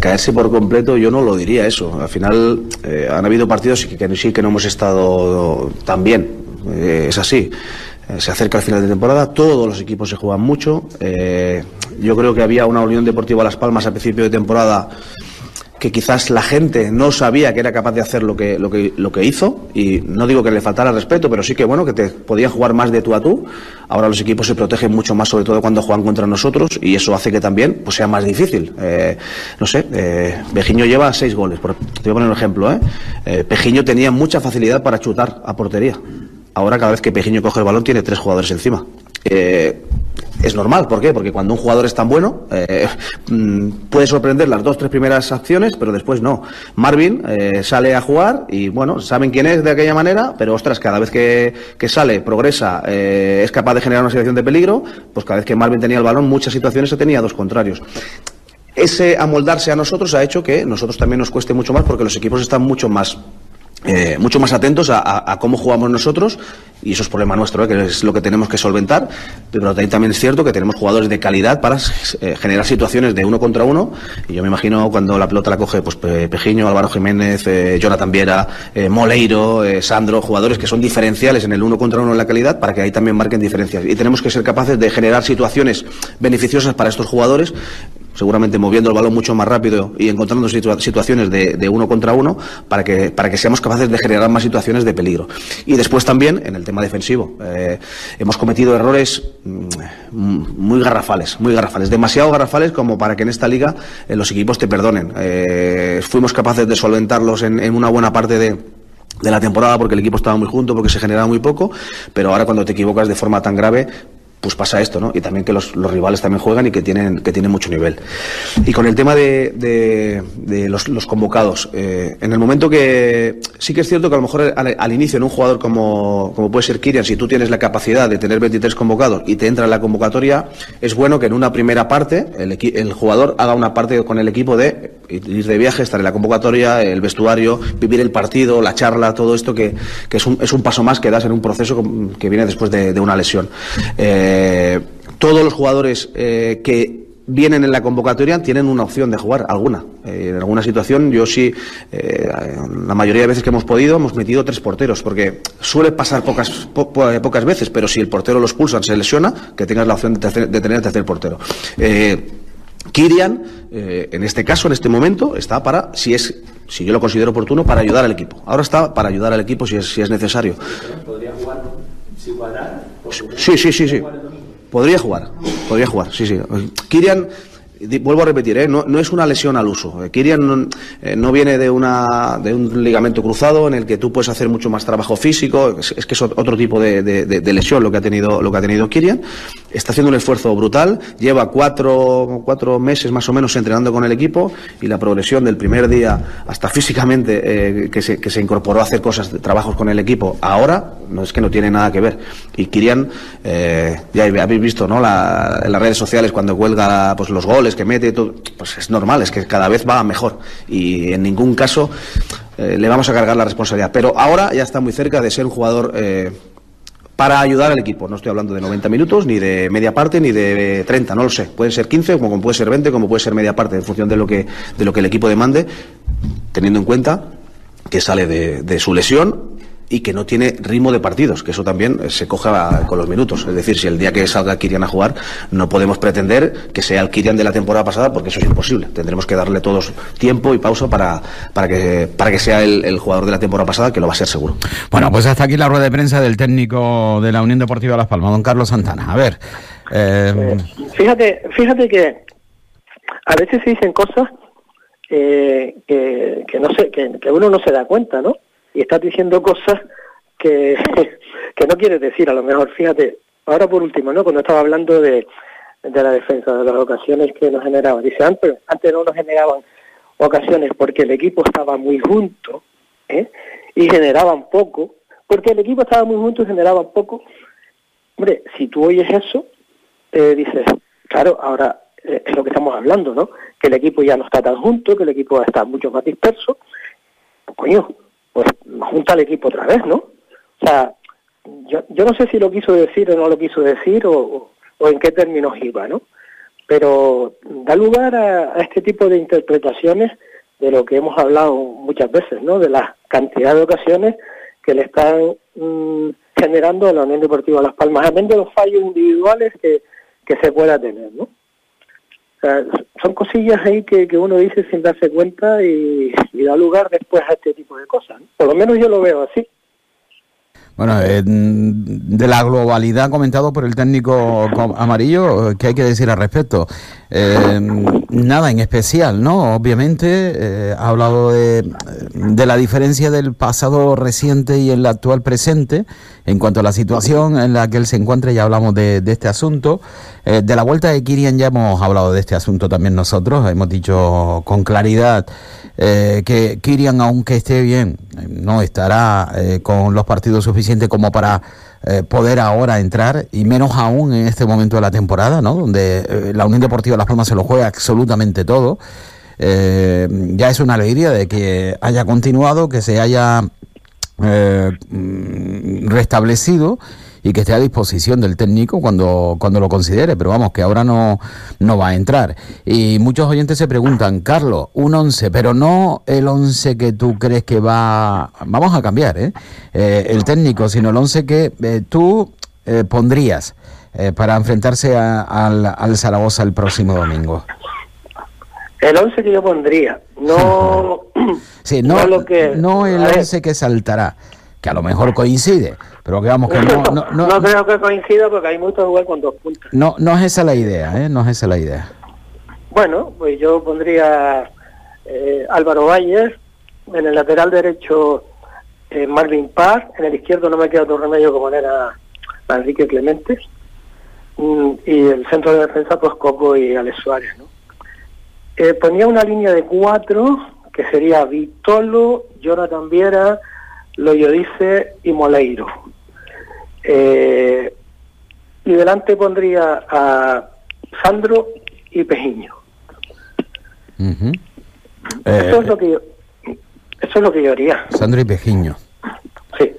caerse por completo yo no lo diría eso. Al final eh, han habido partidos que, que sí que no hemos estado tan bien. Eh, es así. Eh, se acerca el final de temporada, todos los equipos se juegan mucho. Yo creo que había una Unión Deportiva Las Palmas a principio de temporada que quizás la gente no sabía que era capaz de hacer lo que, lo que, lo que hizo, y no digo que le faltara respeto, pero sí que bueno, que te podía jugar más de tú a tú. Ahora los equipos se protegen mucho más, sobre todo cuando juegan contra nosotros, y eso hace que también pues, sea más difícil. Eh, no sé, eh, Pejiño lleva seis goles, por, te voy a poner un ejemplo. ¿eh? eh Pejiño tenía mucha facilidad para chutar a portería. Ahora cada vez que Pejiño coge el balón tiene tres jugadores encima. Eh, es normal, ¿por qué? Porque cuando un jugador es tan bueno, eh, puede sorprender las dos, tres primeras acciones, pero después no. Marvin eh, sale a jugar y, bueno, saben quién es de aquella manera, pero ostras, cada vez que, que sale, progresa, eh, es capaz de generar una situación de peligro, pues cada vez que Marvin tenía el balón, muchas situaciones se tenía dos contrarios ese amoldarse a nosotros ha hecho que nosotros también nos cueste mucho más porque los equipos están mucho más eh, mucho más atentos a, a, a, cómo jugamos nosotros y eso es problema nuestro, ¿eh? que es lo que tenemos que solventar, pero también es cierto que tenemos jugadores de calidad para eh, generar situaciones de uno contra uno y yo me imagino cuando la pelota la coge pues Pejiño, Álvaro Jiménez, eh, Jonathan Viera, eh, Moleiro, Sandro, jugadores que son diferenciales en el uno contra uno en la calidad para que ahí también marquen diferencias y tenemos que ser capaces de generar situaciones beneficiosas para estos jugadores seguramente moviendo el balón mucho más rápido y encontrando situa situaciones de, de, uno contra uno para que, para que seamos capaces de generar más situaciones de peligro. Y después también en el tema defensivo. Eh, hemos cometido errores mmm, muy garrafales, muy garrafales, demasiado garrafales como para que en esta liga eh, los equipos te perdonen. Eh, fuimos capaces de solventarlos en, en una buena parte de de la temporada porque el equipo estaba muy junto, porque se generaba muy poco, pero ahora cuando te equivocas de forma tan grave, pues pasa esto, ¿no? Y también que los, rivales también juegan y que tienen, que tienen mucho nivel. Y con el tema de, de, los, convocados, eh, en el momento que sí que es cierto que a lo mejor al, inicio en un jugador como, como puede ser Kirian, si tú tienes la capacidad de tener 23 convocados y te entra en la convocatoria, es bueno que en una primera parte el, el jugador haga una parte con el equipo de ir de viaje, estar en la convocatoria, el vestuario, vivir el partido, la charla, todo esto que, es, un, es un paso más que das en un proceso que viene después de, de una lesión. Eh, todos los jugadores eh, que vienen en la convocatoria tienen una opción de jugar, alguna. Eh, en alguna situación yo sí, eh, la mayoría de veces que hemos podido, hemos metido tres porteros, porque suele pasar pocas, pocas veces, pero si el portero los pulsan, se lesiona, que tengas la opción de, de tener tercer portero. Kirian, en este caso, en este momento, está para, si es, si yo lo considero oportuno, para ayudar al equipo. Ahora está para ayudar al equipo si es, si es necesario. ¿Podría jugar Sí, sí, sí, sí. Podría jugar, podría jugar, sí, sí. Kirian vuelvo a repetir, ¿eh? no, es una lesión al uso. Eh, Kirian no, eh, no, viene de, una, de un ligamento cruzado en el que tú puedes hacer mucho más trabajo físico. Es, que es otro tipo de, de, lesión lo que ha tenido lo que ha tenido Kirian. Está haciendo un esfuerzo brutal. Lleva cuatro, cuatro meses más o menos entrenando con el equipo y la progresión del primer día hasta físicamente que, se, que se incorporó a hacer cosas, trabajos con el equipo, ahora no es que no tiene nada que ver. Y Kirian, ya habéis visto, ¿no? La, en las redes sociales cuando cuelga pues los goles que mete, todo, pues es normal, es que cada vez va mejor y en ningún caso eh, le vamos a cargar la responsabilidad. Pero ahora ya está muy cerca de ser un jugador eh, para ayudar al equipo. No estoy hablando de 90 minutos, ni de media parte, ni de 30, no lo sé. Pueden ser 15, como puede ser 20, como puede ser media parte, en función de lo que, de lo que el equipo demande, teniendo en cuenta que sale de su lesión y que no tiene ritmo de partidos, que eso también eh, se coja con los minutos. Es decir, si el día que salga Kirian a jugar, no podemos pretender que sea el Kirian de la temporada pasada, porque eso es imposible. Tendremos que darle todos tiempo y pausa para, para, que, para que sea el, jugador de la temporada pasada, que lo va a ser seguro. Bueno, pues hasta aquí la rueda de prensa del técnico de la Unión Deportiva Las Palmas, don Carlos Santana. A ver. Eh... Fíjate, fíjate que a veces se dicen cosas eh, que, que, no sé, que, que uno no se da cuenta, ¿no? Y estás diciendo cosas que, que no quieres decir, a lo mejor, fíjate, ahora por último, ¿no? Cuando estaba hablando de, de la defensa, de las ocasiones que nos generaban, dice, antes, antes no nos generaban ocasiones porque el equipo estaba muy junto, ¿eh? y generaban poco, porque el equipo estaba muy junto y generaban poco. Hombre, si tú oyes eso, te dices, claro, ahora eh, es lo que estamos hablando, ¿no? Que el equipo ya no está tan junto, que el equipo está mucho más disperso. Coño, pues junta al equipo otra vez, ¿no? O sea, yo, yo no sé si lo quiso decir o no lo quiso decir o, o en qué términos iba, ¿no? Pero da lugar a, este tipo de interpretaciones de lo que hemos hablado muchas veces, ¿no? De la cantidad de ocasiones que le están mm, generando a la Unión Deportiva Las Palmas, además de los fallos individuales que, que se pueda tener, ¿no? Son cosillas ahí que, que, uno dice sin darse cuenta y, da lugar después a este tipo de cosas. Por lo menos yo lo veo así. Bueno, de la globalidad comentado por el técnico amarillo, ¿qué hay que decir al respecto? Eh, nada en especial, ¿no? Obviamente eh, ha hablado de, de, la diferencia del pasado reciente y el actual presente en cuanto a la situación en la que él se encuentra, ya hablamos de, de este asunto. Eh, de la vuelta de Kirian ya hemos hablado de este asunto también nosotros, hemos dicho con claridad eh, que Kirian, aunque esté bien, no estará eh, con los partidos suficientes como para eh, poder ahora entrar, y menos aún en este momento de la temporada, ¿no? donde eh, la Unión Deportiva Las Palmas se lo juega absolutamente todo. Eh, ya es una alegría de que haya continuado, que se haya mm, restablecido y que esté a disposición del técnico cuando, cuando lo considere, pero vamos, que ahora no, no va a entrar. Y muchos oyentes se preguntan, Carlos, un 11, pero no el 11 que tú crees que va, vamos a cambiar, ¿eh? eh el técnico, sino el 11 que eh, tú eh, pondrías para enfrentarse al, al Zaragoza el próximo domingo. El 11 que yo pondría, no, sí, no, lo que, no el 11 que saltará, que a lo mejor coincide, pero que vamos que no... No, no, creo que coincida porque hay muchos jugar con dos puntos. No, no es esa la idea, ¿eh? No es esa la idea. Bueno, pues yo pondría eh, Álvaro Valles, en el lateral derecho eh, Marvin Paz, en el izquierdo no me queda otro remedio como era Enrique Clemente, mm, y el centro de defensa pues Coco y Alex Suárez, ¿no? Eh, ponía una línea de cuatro, que sería Vitolo, Jonathan Viera, Loyodice y Moleiro. Eh, y delante pondría a Sandro y Pejiño. eso, es lo que yo, eso es lo que yo haría. Sandro y Pejiño. Sí.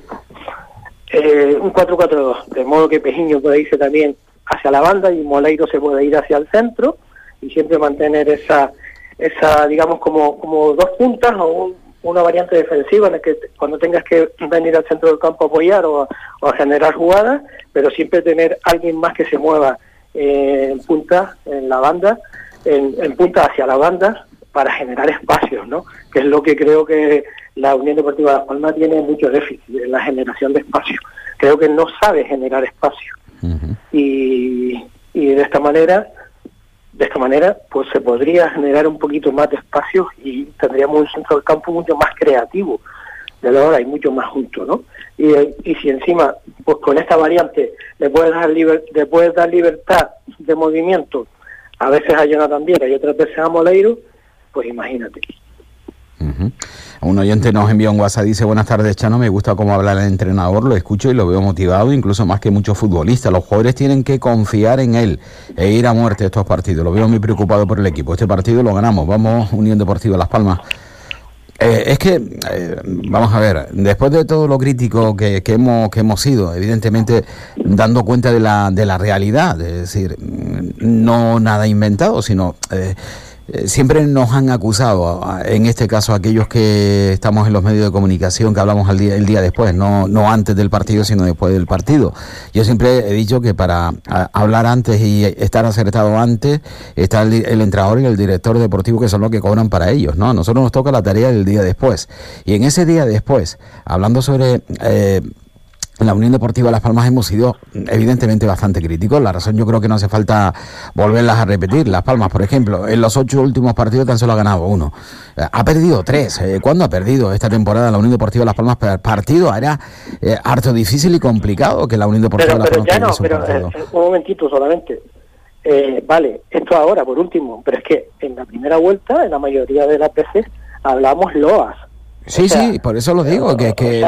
Eh, un 4-4-2, de modo que Pejiño puede irse también hacia la banda y Moleiro se puede ir hacia el centro y siempre mantener esa, esa digamos, como, como dos puntas o una variante defensiva en la que cuando tengas que venir al centro del campo a apoyar o a, generar jugadas, pero siempre tener alguien más que se mueva eh, en punta, en la banda, en, en punta hacia la banda, para generar espacios, ¿no? Que es lo que creo que la Unión Deportiva de Las Palmas tiene mucho déficit en la generación de espacios. Creo que no sabe generar espacio. y, y de esta manera, de esta manera, pues se podría generar un poquito más de espacios y tendríamos un centro del campo mucho más creativo. De la hora y mucho más junto, ¿no? Y, y si encima, pues con esta variante le puedes dar, le puedes dar libertad de movimiento, a veces a Jonathan Viera y otras veces a Moleiro, pues imagínate. Un oyente nos envió un WhatsApp, dice, buenas tardes Chano, me gusta cómo habla el entrenador, lo escucho y lo veo motivado, incluso más que muchos futbolistas. Los jugadores tienen que confiar en él e ir a muerte estos partidos. Lo veo muy preocupado por el equipo. Este partido lo ganamos. Vamos, Unión Deportiva Las Palmas. Eh, es que, eh, vamos a ver, después de todo lo crítico que, que, hemos, que hemos sido, evidentemente dando cuenta de la, de la realidad, es decir, no nada inventado, sino... Eh, siempre nos han acusado, en este caso aquellos que estamos en los medios de comunicación, que hablamos el día, el día después, no, no antes del partido, sino después del partido. Yo siempre he dicho que para hablar antes y estar acertado antes, está el, el, entrenador y el director deportivo, que son los que cobran para ellos, ¿no? nosotros nos toca la tarea del día después. Y en ese día después, hablando sobre... Eh, en la Unión Deportiva Las Palmas hemos sido evidentemente bastante críticos. La razón yo creo que no hace falta volverlas a repetir. Las Palmas, por ejemplo, en los ocho últimos partidos tan solo ha ganado uno. Eh, ha perdido tres. Eh, ¿Cuándo ha perdido esta temporada la Unión Deportiva Las Palmas? Partido era eh, harto difícil y complicado que la Unión Deportiva pero, Las Palmas ya no, pero, un, un momentito solamente. vale, esto ahora por último, pero es que en la primera vuelta, en la mayoría de las veces, hablamos loas Sí, sí, por eso lo digo, que, que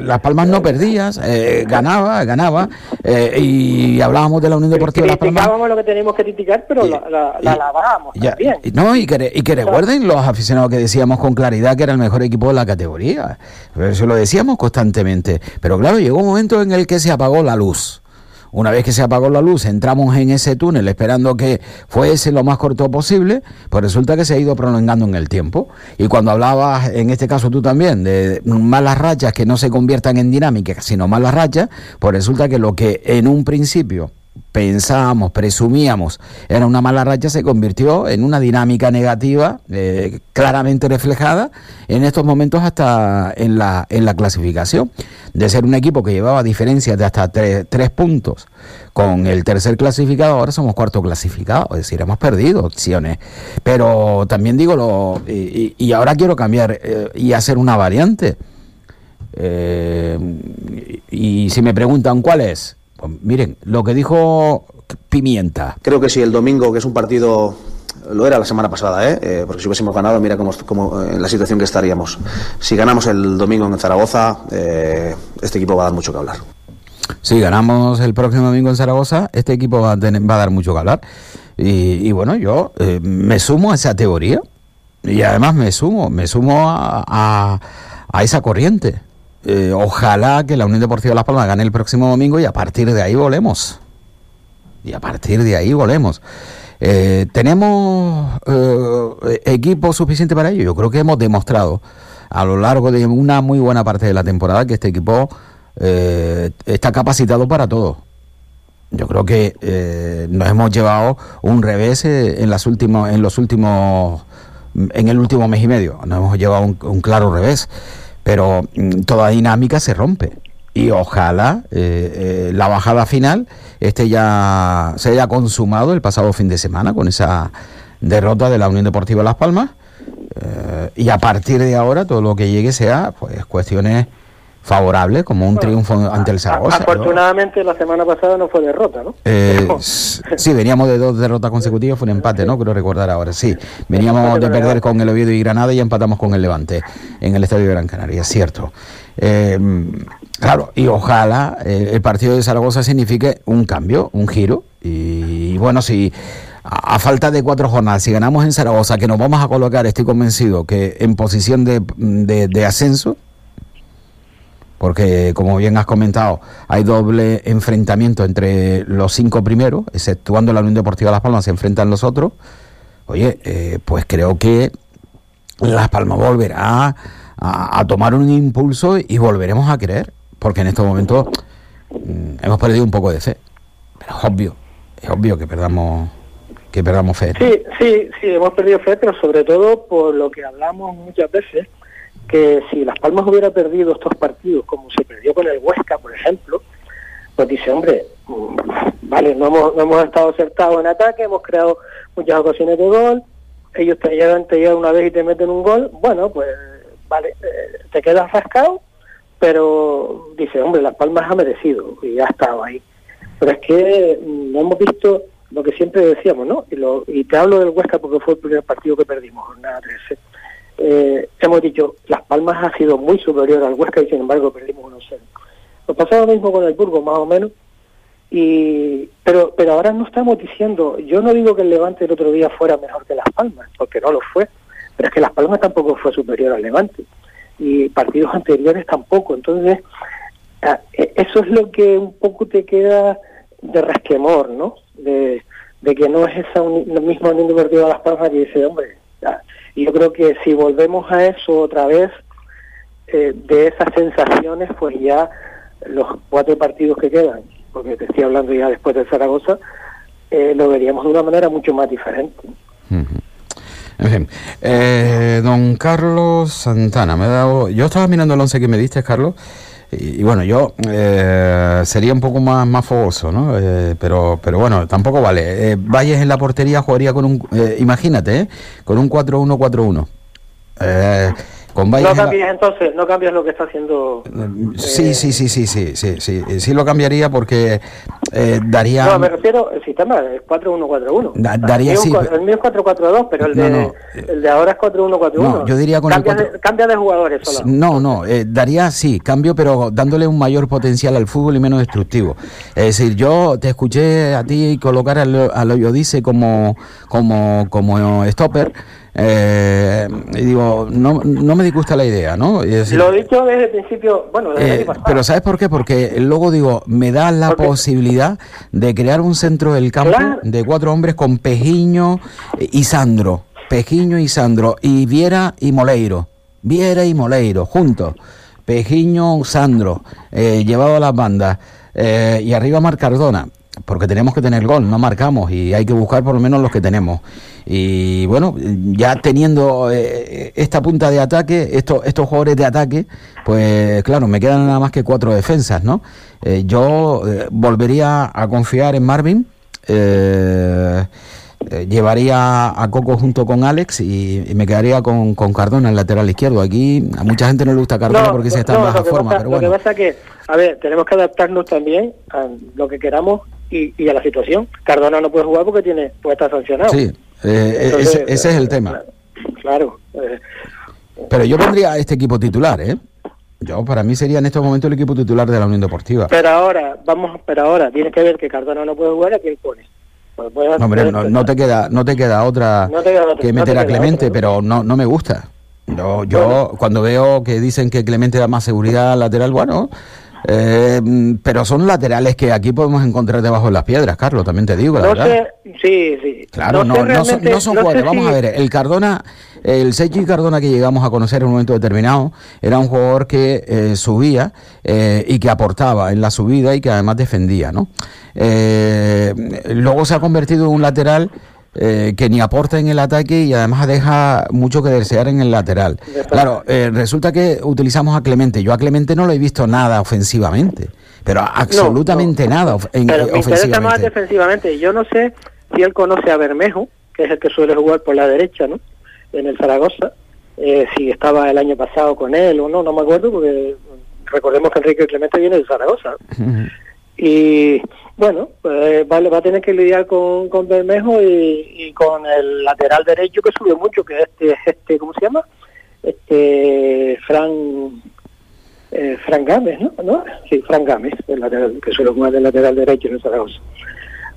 Las Palmas no perdías, eh, ganaba, ganaba, eh, y hablábamos de la Unión Deportiva Las Palmas. Criticábamos lo que teníamos que criticar, pero y, la, la, la lavábamos también. No, y que, y que recuerden los aficionados que decíamos con claridad que era el mejor equipo de la categoría. Eso lo decíamos constantemente. Pero claro, llegó un momento en el que se apagó la luz. Una vez que se apagó la luz, entramos en ese túnel esperando que fuese lo más corto posible, pues resulta que se ha ido prolongando en el tiempo. Y cuando hablabas, en este caso tú también, de malas rachas que no se conviertan en dinámicas, sino malas rachas, pues resulta que lo que en un principio pensábamos, presumíamos, era una mala racha, se convirtió en una dinámica negativa eh, claramente reflejada en estos momentos hasta en la, en la clasificación. De ser un equipo que llevaba diferencias de hasta tres, tres puntos con el tercer clasificado, ahora somos cuarto clasificado, es decir, hemos perdido opciones. Pero también digo, lo, y, ahora quiero cambiar eh, y hacer una variante. Eh, y si me preguntan cuál es, pues miren, lo que dijo Pimienta. Creo que si el domingo, que es un partido lo era la semana pasada, ¿eh? Eh, porque si hubiésemos ganado, mira cómo, cómo en la situación que estaríamos. Si ganamos el domingo en Zaragoza, eh, este equipo va a dar mucho que hablar. Si ganamos el próximo domingo en Zaragoza, este equipo va a, tener, va a dar mucho que hablar. Y, y bueno, yo eh, me sumo a esa teoría y además me sumo, me sumo a, a, a esa corriente. Eh, ojalá que la Unión Deportiva Las Palmas gane el próximo domingo y a partir de ahí volemos. Y a partir de ahí volemos. Eh, ¿Tenemos eh, equipo suficiente para ello? Yo creo que hemos demostrado a lo largo de una muy buena parte de la temporada que este equipo eh, está capacitado para todo. Yo creo que eh, nos hemos llevado un revés en, las últimos, en los últimos, en el último mes y medio. Nos hemos llevado un claro revés pero mm, toda dinámica se rompe. Y ojalá eh, eh, la bajada final este ya se haya consumado el pasado fin de semana con esa derrota de la Unión Deportiva Las Palmas. Eh, y a partir de ahora todo lo que llegue sea pues cuestiones favorables como un bueno, triunfo ante el Zaragoza. Afortunadamente ¿no? la semana pasada no fue derrota, ¿no? Eh, sí, veníamos de dos derrotas consecutivas, fue un empate, ¿no? Creo recordar ahora, sí. Veníamos de perder con el Oviedo y Granada y empatamos con el Levante en el Estadio de Gran Canaria, es cierto. Eh, claro, y ojalá eh, el partido de Zaragoza signifique un cambio, un giro. Y, y bueno, si a, a, falta de cuatro jornadas, si ganamos en Zaragoza, que nos vamos a colocar, estoy convencido, que en posición de, de, de ascenso, porque como bien has comentado, hay doble enfrentamiento entre los cinco primeros, exceptuando la Unión Deportiva Las Palmas, se enfrentan los otros, oye, eh, pues creo que Las Palmas volverá a, a, tomar un impulso y volveremos a creer, porque en estos momentos mm, hemos perdido un poco de fe. Pero es obvio, es obvio que perdamos que perdamos fe. Sí, sí, sí, hemos perdido fe, pero sobre todo por lo que hablamos muchas veces, que si Las Palmas hubiera perdido estos partidos como se perdió con el Huesca, por ejemplo, pues dice, hombre, mm, vale, no hemos, no hemos estado acertados en ataque, hemos creado muchas ocasiones de gol, ellos te llegan, te llegan una vez y te meten un gol, bueno, pues vale, eh, te quedas rascado, pero dice, hombre, Las Palmas ha merecido y ha estado ahí. Pero es que mm, no hemos visto lo que siempre decíamos, ¿no? Y, te hablo del Huesca porque fue el primer partido que perdimos, jornada 13. Eh, hemos dicho, Las Palmas ha sido muy superior al Huesca y sin embargo perdimos 1-0. Lo pasaba lo mismo con el Burgo, más o menos, y pero pero ahora no estamos diciendo, yo no digo que el Levante el otro día fuera mejor que Las Palmas, porque no lo fue, pero es que Las Palmas tampoco fue superior al Levante, y partidos anteriores tampoco, entonces e, eso es lo que un poco te queda de resquemor, ¿no? De, de que no es esa un, misma Unión Deportiva de Las Palmas que dice, hombre. Y yo creo que si volvemos a eso otra vez, eh, de esas sensaciones, pues ya los cuatro partidos que quedan, porque te estoy hablando ya después de Zaragoza, eh, lo veríamos de una manera mucho más diferente. Eh, don Carlos Santana, me ha dado, yo estaba mirando el once que me diste, Carlos, y, y bueno, yo eh, sería un poco más, más fogoso, ¿no? Eh, pero, pero bueno, tampoco vale. Eh, Valles en la portería jugaría con un, eh, imagínate, ¿eh? con un 4-1-4-1. Eh, con Valles no en la- cambias entonces, no cambias lo que está haciendo... Sí, sí, sí, sí, sí, sí, sí, sí lo cambiaría porque eh, daría... No, me refiero, el sistema es 4-1-4-1. Da- daría el, sí, mío, cua- el mío es 4-4-2, pero el de, No, no. el de ahora es 4-1-4-1. No, yo diría con el cambia, cuatro- de, cambia de jugadores solo. No, no, eh, daría sí, cambio, pero dándole un mayor potencial al fútbol y menos destructivo. Es decir, yo te escuché a ti colocar al, al Oyodice como, como, como stopper. Eh, y digo, no, no me disgusta la idea, ¿no? Es Lo he dicho desde el principio, bueno, desde eh, pero ¿sabes por qué? Porque luego digo, me da la posibilidad de crear un centro del campo Claro. de cuatro hombres con Pejiño y Sandro. Pejiño y Sandro. Y Viera y Moleiro. Viera y Moleiro, juntos. Pejiño, Sandro, eh, llevado a las bandas. eh, y arriba Mar Cardona. Porque tenemos que tener gol, no marcamos y hay que buscar por lo menos los que tenemos. Y bueno, ya teniendo eh, esta punta de ataque, estos, estos jugadores de ataque, pues claro, me quedan nada más que cuatro defensas, ¿no? Eh, yo eh, volvería a confiar en Marvin, eh, llevaría a Coco junto con Alex y, y me quedaría con, con Cardona en el lateral izquierdo. Aquí a mucha gente no le gusta Cardona porque se está en baja forma, pasa, pero Lo que pasa es que, a ver, tenemos que adaptarnos también a lo que queramos y, y a la situación. Cardona no puede jugar porque tiene puede estar sancionado. Sí, eh, Entonces, ese, ese es el tema. Claro. eh, Pero yo pondría a este equipo titular, ¿eh? Yo, para mí sería en estos momentos el equipo titular de la Unión Deportiva. pero ahora, vamos, pero ahora tienes que ver que Cardona no puede jugar, ¿a quién pones? Pues No, hombre, no, no te queda, no te queda otra No te queda otra, que meter te a Clemente, otra, pero no, no me gusta. Yo, yo cuando veo que dicen que Clemente da más seguridad al lateral, bueno, eh, mm, pero son laterales que aquí podemos encontrar debajo de las piedras, Carlos, también te digo, la no verdad. sé, sí, sí. Claro, no, no, son, no jugadores. Vamos si- a ver, el Cardona, el Seiji Cardona que llegamos a conocer en un momento determinado, era un jugador que eh, subía eh, y que aportaba en la subida y que además defendía, ¿no? Eh, luego se ha convertido en un lateral eh, que ni aporta en el ataque y además deja mucho que desear en el lateral. Claro, eh, resulta que utilizamos a Clemente. Yo a Clemente no lo he visto nada ofensivamente, pero absolutamente nada of- en- Pero me interesa más ofensivamente. defensivamente. Yo no sé si él conoce a Bermejo, que es el que suele jugar por la derecha, ¿no? En el Zaragoza. Eh, si estaba el año pasado con él o no, no me acuerdo, porque recordemos que Enrique Clemente viene de Zaragoza. Y bueno, pues va a tener que lidiar con, con Bermejo y, con el lateral derecho que sube mucho, que este, este ¿cómo se llama? Este, Fran, eh, Fran Gámez, ¿no? ¿no? Sí, Fran Gámez, el lateral, que suele jugar del lateral derecho en Zaragoza.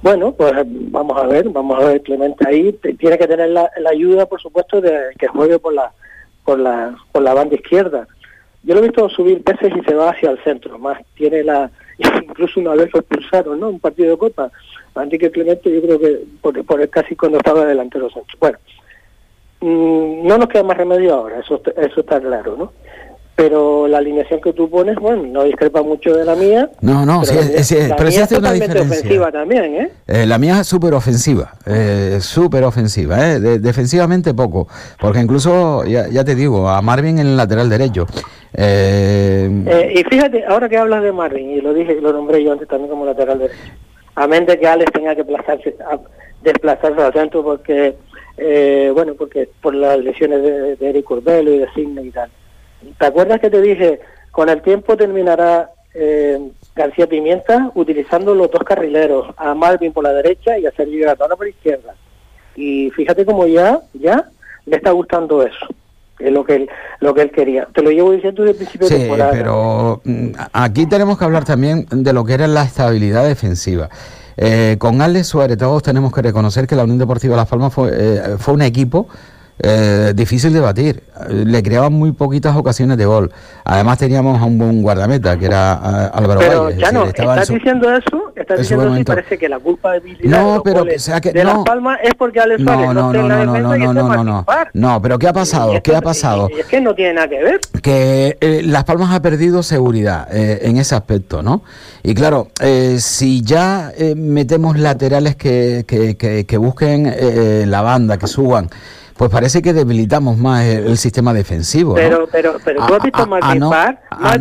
Bueno, pues vamos a ver, vamos a ver Clemente ahí. Tiene que tener la, la ayuda, por supuesto, de que juegue por la, por la, por la banda izquierda. Yo lo he visto subir veces y se va hacia el centro, más tiene la incluso una vez lo expulsaron, ¿no? Un partido de Copa. Enrique Clemente yo creo que por, por casi cuando estaba delantero Sánchez. Bueno, mm, no nos queda más remedio ahora, eso, eso está claro, ¿no? Pero la alineación que tú pones, bueno, no discrepa mucho de la mía. No, no, pero, sí, sí, la pero mía es una diferencia. ofensiva también, ¿eh? Eh, la mía es súper ofensiva, eh, súper ofensiva, eh, de- defensivamente poco, porque incluso, ya, ya te digo, a Marvin en el lateral derecho. eh, Eh, y fíjate, ahora que hablas de Marvin, y lo dije, lo nombré yo antes también como lateral derecho, a menos de que Alex tenga que desplazarse, a- desplazarse al centro porque, eh, bueno, porque por las lesiones de, de Eric Urbelo y de Sidney y tal. ¿Te acuerdas que te dije, con el tiempo terminará eh, García Pimienta utilizando los dos carrileros, a Marvin por la derecha y a Sergio Gatona por la izquierda? Y fíjate cómo ya, ya le está gustando eso, es lo que él, lo que él quería. Te lo llevo diciendo desde el principio de Sí, temporada. pero mm, aquí tenemos que hablar también de lo que era la estabilidad defensiva. Eh, con Alex Suárez todos tenemos que reconocer que la Unión Deportiva Las Palmas fue, eh, fue un equipo eh, difícil de batir. Le creaban muy poquitas ocasiones de gol. Además teníamos a un buen guardameta que era eh, Álvaro Pero Valle. es ya decir, estás su- diciendo eso, estás diciendo eso y parece que la culpa de No, pero, o sea, que de no. Las Palmas es porque Alex Suárez No, no, no, no, no, no, no, y no, no, no, no. Pero ¿qué ha pasado? ¿Qué ha pasado? Y es que no tiene nada que ver. que eh, Las Palmas ha perdido seguridad eh, en ese aspecto, ¿no? Y claro, eh, si ya eh, metemos laterales que, que, que- que busquen eh, la banda, que suban, pues parece que debilitamos más el, el sistema defensivo, ¿no? Pero, pero, pero tú has visto a- a no-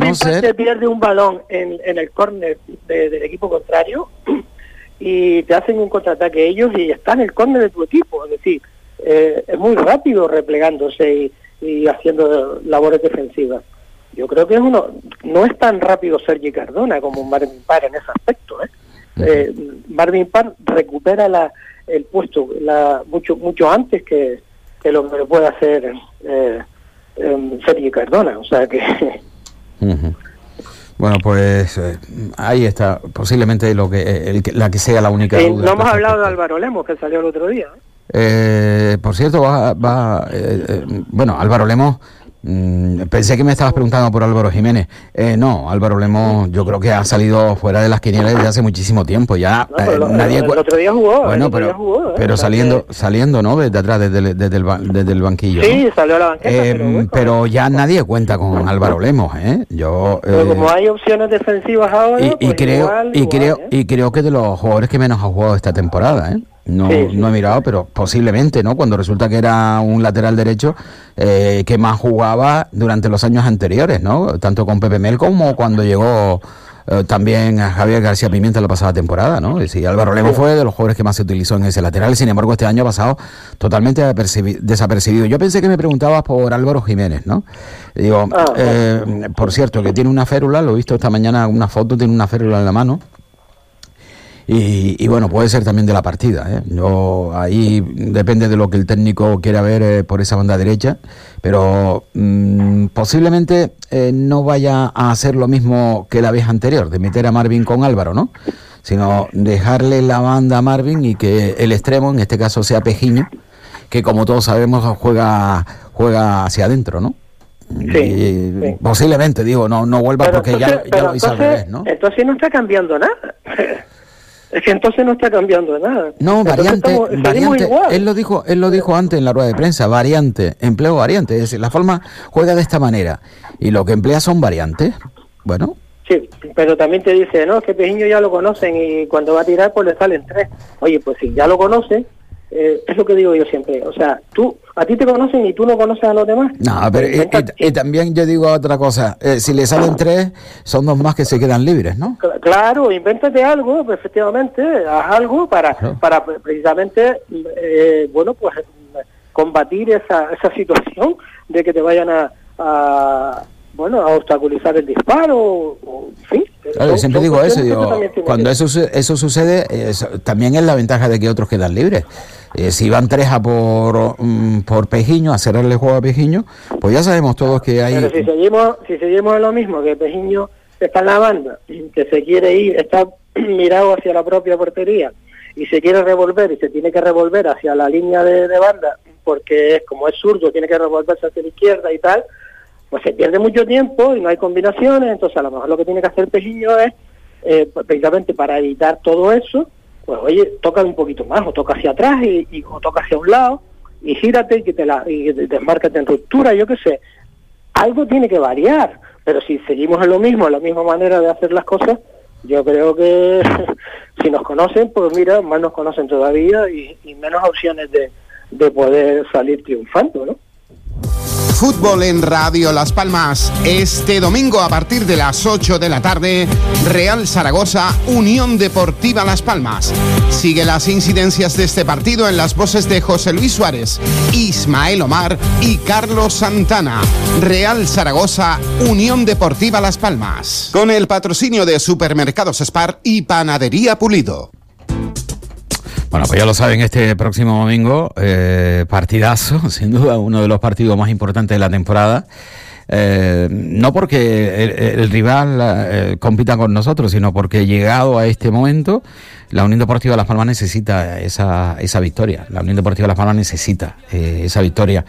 no ser- te pierde un balón en, en el córner de- del equipo contrario y te hacen un contraataque ellos y está en el córner de tu equipo. Es decir, eh, es muy rápido replegándose y, y haciendo labores defensivas. Yo creo que es uno, no es tan rápido Sergi Cardona como Marvin Parr en ese aspecto. ¿eh? Eh, Marvin Parr recupera la, el puesto la, mucho mucho antes que, que lo que lo puede hacer eh, eh, Sergi Cardona. O sea que. Bueno, pues eh, ahí está, posiblemente lo que, eh, el que- la que sea la única Eh, duda. no hemos hablado de Álvaro Lemos que salió el otro día. ¿eh? Por cierto, va, va bueno, Álvaro Lemos, pensé que me estabas preguntando por Álvaro Jiménez. Eh, no, Álvaro Lemos yo creo que ha salido fuera de las quinielas desde hace muchísimo tiempo. Ya No, pero eh, lo- nadie... el, otro día jugó. el bueno, otro pero, día jugó, ¿eh? pero O sea saliendo, saliendo, ¿no? Desde atrás, desde el, desde el, ba- desde el banquillo. que- ¿no? Sí, salió a la banqueta. Eh, pero, bueno, pero ya nadie cuenta con Álvaro Lemos, ¿eh? Yo... pero como hay opciones defensivas ahora, y, y pues creo igual, y igual, creo y creo que de los jugadores que menos ha jugado esta temporada ¿eh? No, Sí, sí. no he mirado pero posiblemente no cuando resulta que era un lateral derecho eh, que más jugaba durante los años anteriores no tanto con Pepe Mel como cuando llegó eh, también a Javier García Pimienta la pasada temporada, ¿no? Decir, Álvaro Lemos fue de los jugadores que más se utilizó en ese lateral, sin embargo este año ha pasado totalmente apercibi- desapercibido. Yo pensé que me preguntabas por Álvaro Jiménez, ¿no? Digo, eh, por cierto, que tiene una férula, lo he visto esta mañana, una foto, tiene una férula en la mano. Y, y bueno, puede ser también de la partida. ¿eh? Yo, ahí depende de lo que el técnico quiera ver eh, por esa banda derecha, pero mm, posiblemente eh, no vaya a hacer lo mismo que la vez anterior, de meter a Marvin con Álvaro, ¿no? Sino dejarle la banda a Marvin y que el extremo, en este caso sea Pejiño, que como todos sabemos juega, juega hacia adentro, ¿no? Y Posiblemente, digo, no, no vuelva porque ya, entonces- ya pero lo hizo al revés, ¿no? Entonces no está cambiando nada. Es que entonces no está cambiando nada. No, Entonces variante, estamos- variante. igual. Él lo dijo, él lo dijo antes en la rueda de prensa, variante, empleo variante. Es decir, la forma juega de esta manera y lo que emplea son variantes. Bueno, Sí, pero también te dice, no, es que Pejiño ya lo conocen y cuando va a tirar pues le salen tres. Oye, pues si ya lo conocen, eh, es lo que digo yo siempre. O sea, tú, a ti te conocen y tú no conoces a los demás. no, pero y, y- y también yo digo otra cosa. eh, si le salen tres, son dos más que se quedan libres, ¿no? Cl- Claro, invéntate algo, pues, efectivamente, haz algo para, para pre- precisamente, eh, bueno, pues combatir esa, esa situación de que te vayan a, a, bueno, a obstaculizar el disparo, o. Claro, yo siempre digo eso, tienes cuando eso, eso sucede, también es la ventaja de que otros quedan libres. Eh, si van tres a por, mm, por Pejiño, a cerrarle el juego a Pejiño, pues ya sabemos todos que hay... Pero si seguimos, si seguimos en lo mismo, que Pejiño está en la banda, que se quiere ir, está mirado hacia la propia portería y se quiere revolver y se tiene que revolver hacia la línea de, de banda, porque es como es zurdo, tiene que revolverse hacia la izquierda y tal, pues se pierde mucho tiempo y no hay combinaciones, entonces a lo mejor lo que tiene que hacer Pejiño es eh, precisamente para evitar todo eso, pues oye, toca un poquito más, o toca hacia atrás y, o toca hacia un lado, y gírate y que te la, y desmárcate en ruptura, yo qué sé. Algo tiene que variar, pero si seguimos en lo mismo, en la misma manera de hacer las cosas, yo creo que si nos conocen, pues mira, más nos conocen todavía y, menos opciones de poder salir triunfando, ¿no? Fútbol en Radio Las Palmas. Este domingo a partir de las 8 de la tarde, Real Zaragoza, Unión Deportiva Las Palmas. Sigue las incidencias de este partido en las voces de José Luis Suárez, Ismael Omar y Carlos Santana. Real Zaragoza, Unión Deportiva Las Palmas. Con el patrocinio de Supermercados Spar y Panadería Pulido. Bueno, pues ya lo saben, este próximo domingo, eh, partidazo, sin duda uno de los partidos más importantes de la temporada. Eh, no porque el, el rival eh, compita con nosotros, sino porque llegado a este momento, la Unión Deportiva Las Palmas necesita esa, esa victoria. La Unión Deportiva Las Palmas necesita eh, esa victoria.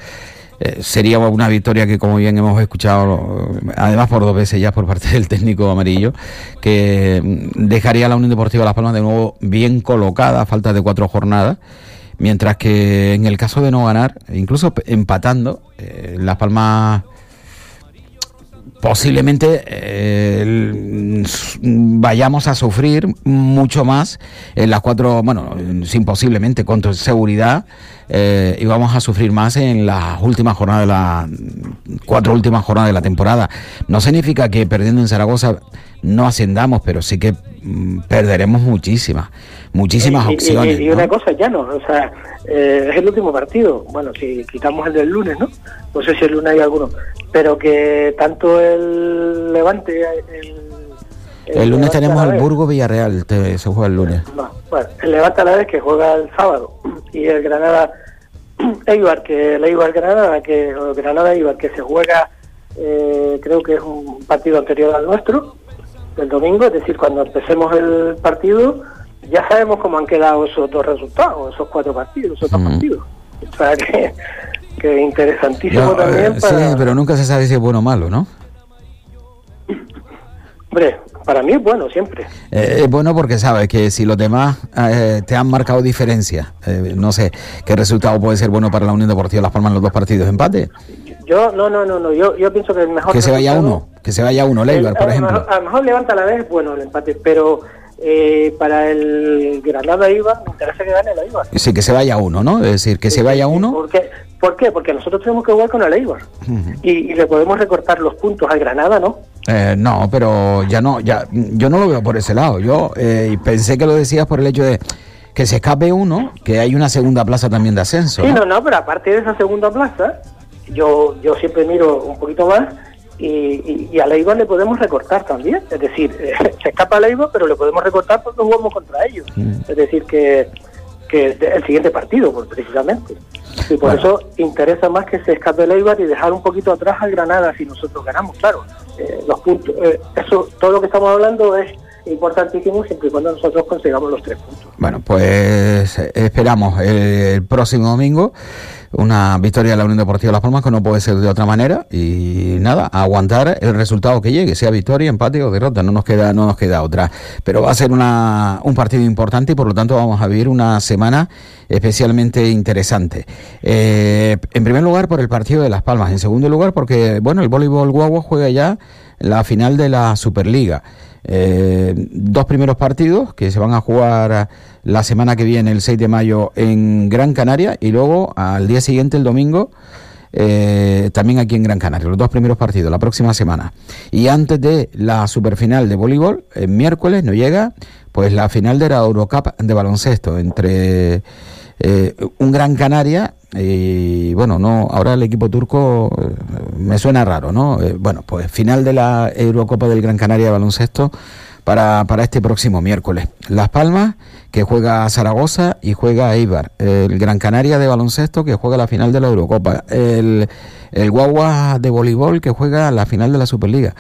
Eh, sería una victoria que, como bien hemos escuchado, además por dos veces ya por parte del técnico amarillo, que mm, dejaría a la Unión Deportiva Las Palmas de nuevo bien colocada a falta de cuatro jornadas. Mientras que en el caso de no ganar, incluso empatando, eh, Las Palmas posiblemente eh, s- vayamos a sufrir mucho más en las cuatro, bueno, sin posiblemente, con seguridad, eh, y vamos a sufrir más en las últimas jornadas de la cuatro últimas jornadas de la temporada. No significa que perdiendo en Zaragoza no ascendamos, pero sí que mm, perderemos muchísimas, muchísimas Y- opciones. Y, una cosa, ya no, o sea, eh, es el último partido. Bueno, si quitamos el del lunes, ¿no? No sé si el lunes hay alguno. Pero que tanto el Levante. El, El lunes tenemos a la el vez- Burgo Villarreal, te- se juega el lunes. No, bueno, el Levante a la vez que juega el sábado y el Granada Eibar, que el Eibar Granada, que Granada Eibar, que se juega, eh, creo que es un partido anterior al nuestro, del domingo, es decir, cuando empecemos el partido, ya sabemos cómo han quedado esos dos resultados, esos cuatro partidos, esos dos partidos. O sea que, que interesantísimo No, también eh, para. Sí, pero nunca se sabe si es bueno o malo, ¿no? Hombre, para mí es bueno siempre. Eh, es bueno porque sabes que si los demás eh, te han marcado diferencia, eh, no sé, ¿qué resultado puede ser bueno para la Unión Deportiva Las Palmas en los dos partidos empate? Yo, no, no, no, no, yo, yo pienso que el mejor. Que se vaya uno, que se vaya uno, Leibar, por ejemplo. A lo mejor levanta la vez, bueno, el empate, pero eh, para el Granada Ibar, me interesa que gane la Ibar. Sí, que se vaya uno, ¿no? Es decir, que se vaya uno. ¿Por qué? ¿Por qué? Porque nosotros tenemos que jugar con el Eibar y, y le podemos recortar los puntos al Granada, ¿no? Eh, no, pero ya no, ya, yo no lo veo por ese lado. Yo eh, pensé que lo decías por el hecho de que se escape uno, que hay una segunda plaza también de ascenso. Sí, ¿no? no, no, pero aparte de esa segunda plaza, yo, yo siempre miro un poquito más y, y, y a la Eibar le podemos recortar también. Es decir, eh, se escapa a pero le podemos recortar porque jugamos contra ellos. Es decir, que, que el siguiente partido, precisamente. Y por eso interesa más que se escape el Eibar y dejar un poquito atrás al Granada si nosotros ganamos, claro. Eh, los puntos, eh, eso, todo lo que estamos hablando es importantísimo siempre y cuando nosotros consigamos los tres puntos. Bueno, pues eh, esperamos el, próximo domingo una victoria de la Unión Deportiva Las Palmas que no puede ser de otra manera y nada, aguantar el resultado que llegue, sea victoria, empate o derrota, no nos queda no nos queda otra, pero va a ser una, un partido importante y por lo tanto vamos a vivir una semana especialmente interesante. Eh, en primer lugar por el partido de Las Palmas, en segundo lugar porque bueno, el voleibol guagua juega ya la final de la Superliga. Eh, dos primeros partidos que se van a jugar la semana que viene, el 6 de mayo, en Gran Canaria y luego al día siguiente, el domingo, eh, también aquí en Gran Canaria. Los dos primeros partidos, la próxima semana. Y antes de la superfinal de voleibol, el miércoles no llega, pues la final de la Eurocup de baloncesto entre eh, un Gran Canaria y bueno, no, ahora el equipo turco eh, me suena raro, ¿no? Eh, bueno, pues final de la Eurocopa del Gran Canaria de baloncesto para, para este próximo miércoles. Las Palmas, que juega Zaragoza y juega Eibar. El Gran Canaria de baloncesto, que juega la final de la Eurocopa. El, el Guagua de voleibol, que juega la final de la Superliga.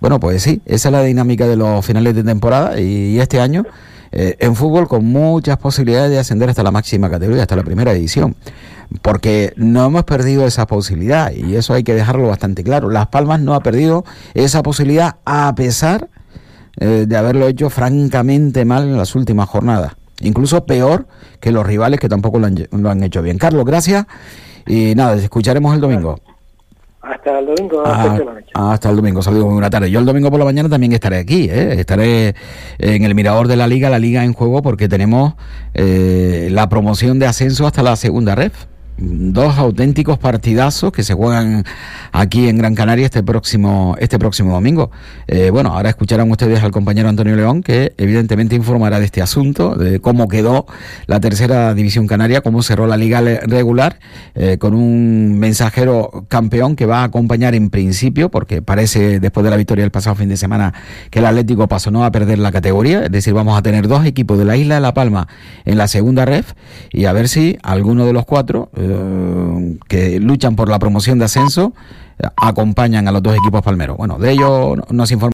Bueno, pues sí, esa es la dinámica de los finales de temporada y este año eh, en fútbol con muchas posibilidades de ascender hasta la máxima categoría, hasta la primera edición. Porque no hemos perdido esa posibilidad y eso hay que dejarlo bastante claro. Las Palmas no ha perdido esa posibilidad a pesar eh, de haberlo hecho francamente mal en las últimas jornadas. Incluso peor que los rivales que tampoco lo han, lo han hecho bien. Carlos, gracias. Y nada, escucharemos el domingo. Hasta el domingo, Ah, hasta la noche. hasta el domingo, saludos, muy buena tarde. Yo el domingo por la mañana también estaré aquí, ¿eh? estaré en el mirador de la liga, la liga en juego, porque tenemos eh, la promoción de ascenso hasta la segunda red. Dos auténticos partidazos que se juegan aquí en Gran Canaria este próximo este próximo domingo. Eh, bueno, ahora escucharán ustedes al compañero Antonio León que evidentemente informará de este asunto, de cómo quedó la tercera división canaria, cómo cerró la liga regular, eh, con un mensajero campeón que va a acompañar en principio, porque parece después de la victoria del pasado fin de semana que el Atlético pasó no a perder la categoría, es decir, vamos a tener dos equipos de la isla de La Palma en la segunda ref y a ver si alguno de los cuatro eh, que luchan por la promoción de ascenso eh, acompañan a los dos equipos palmeros. Bueno, de ello nos informa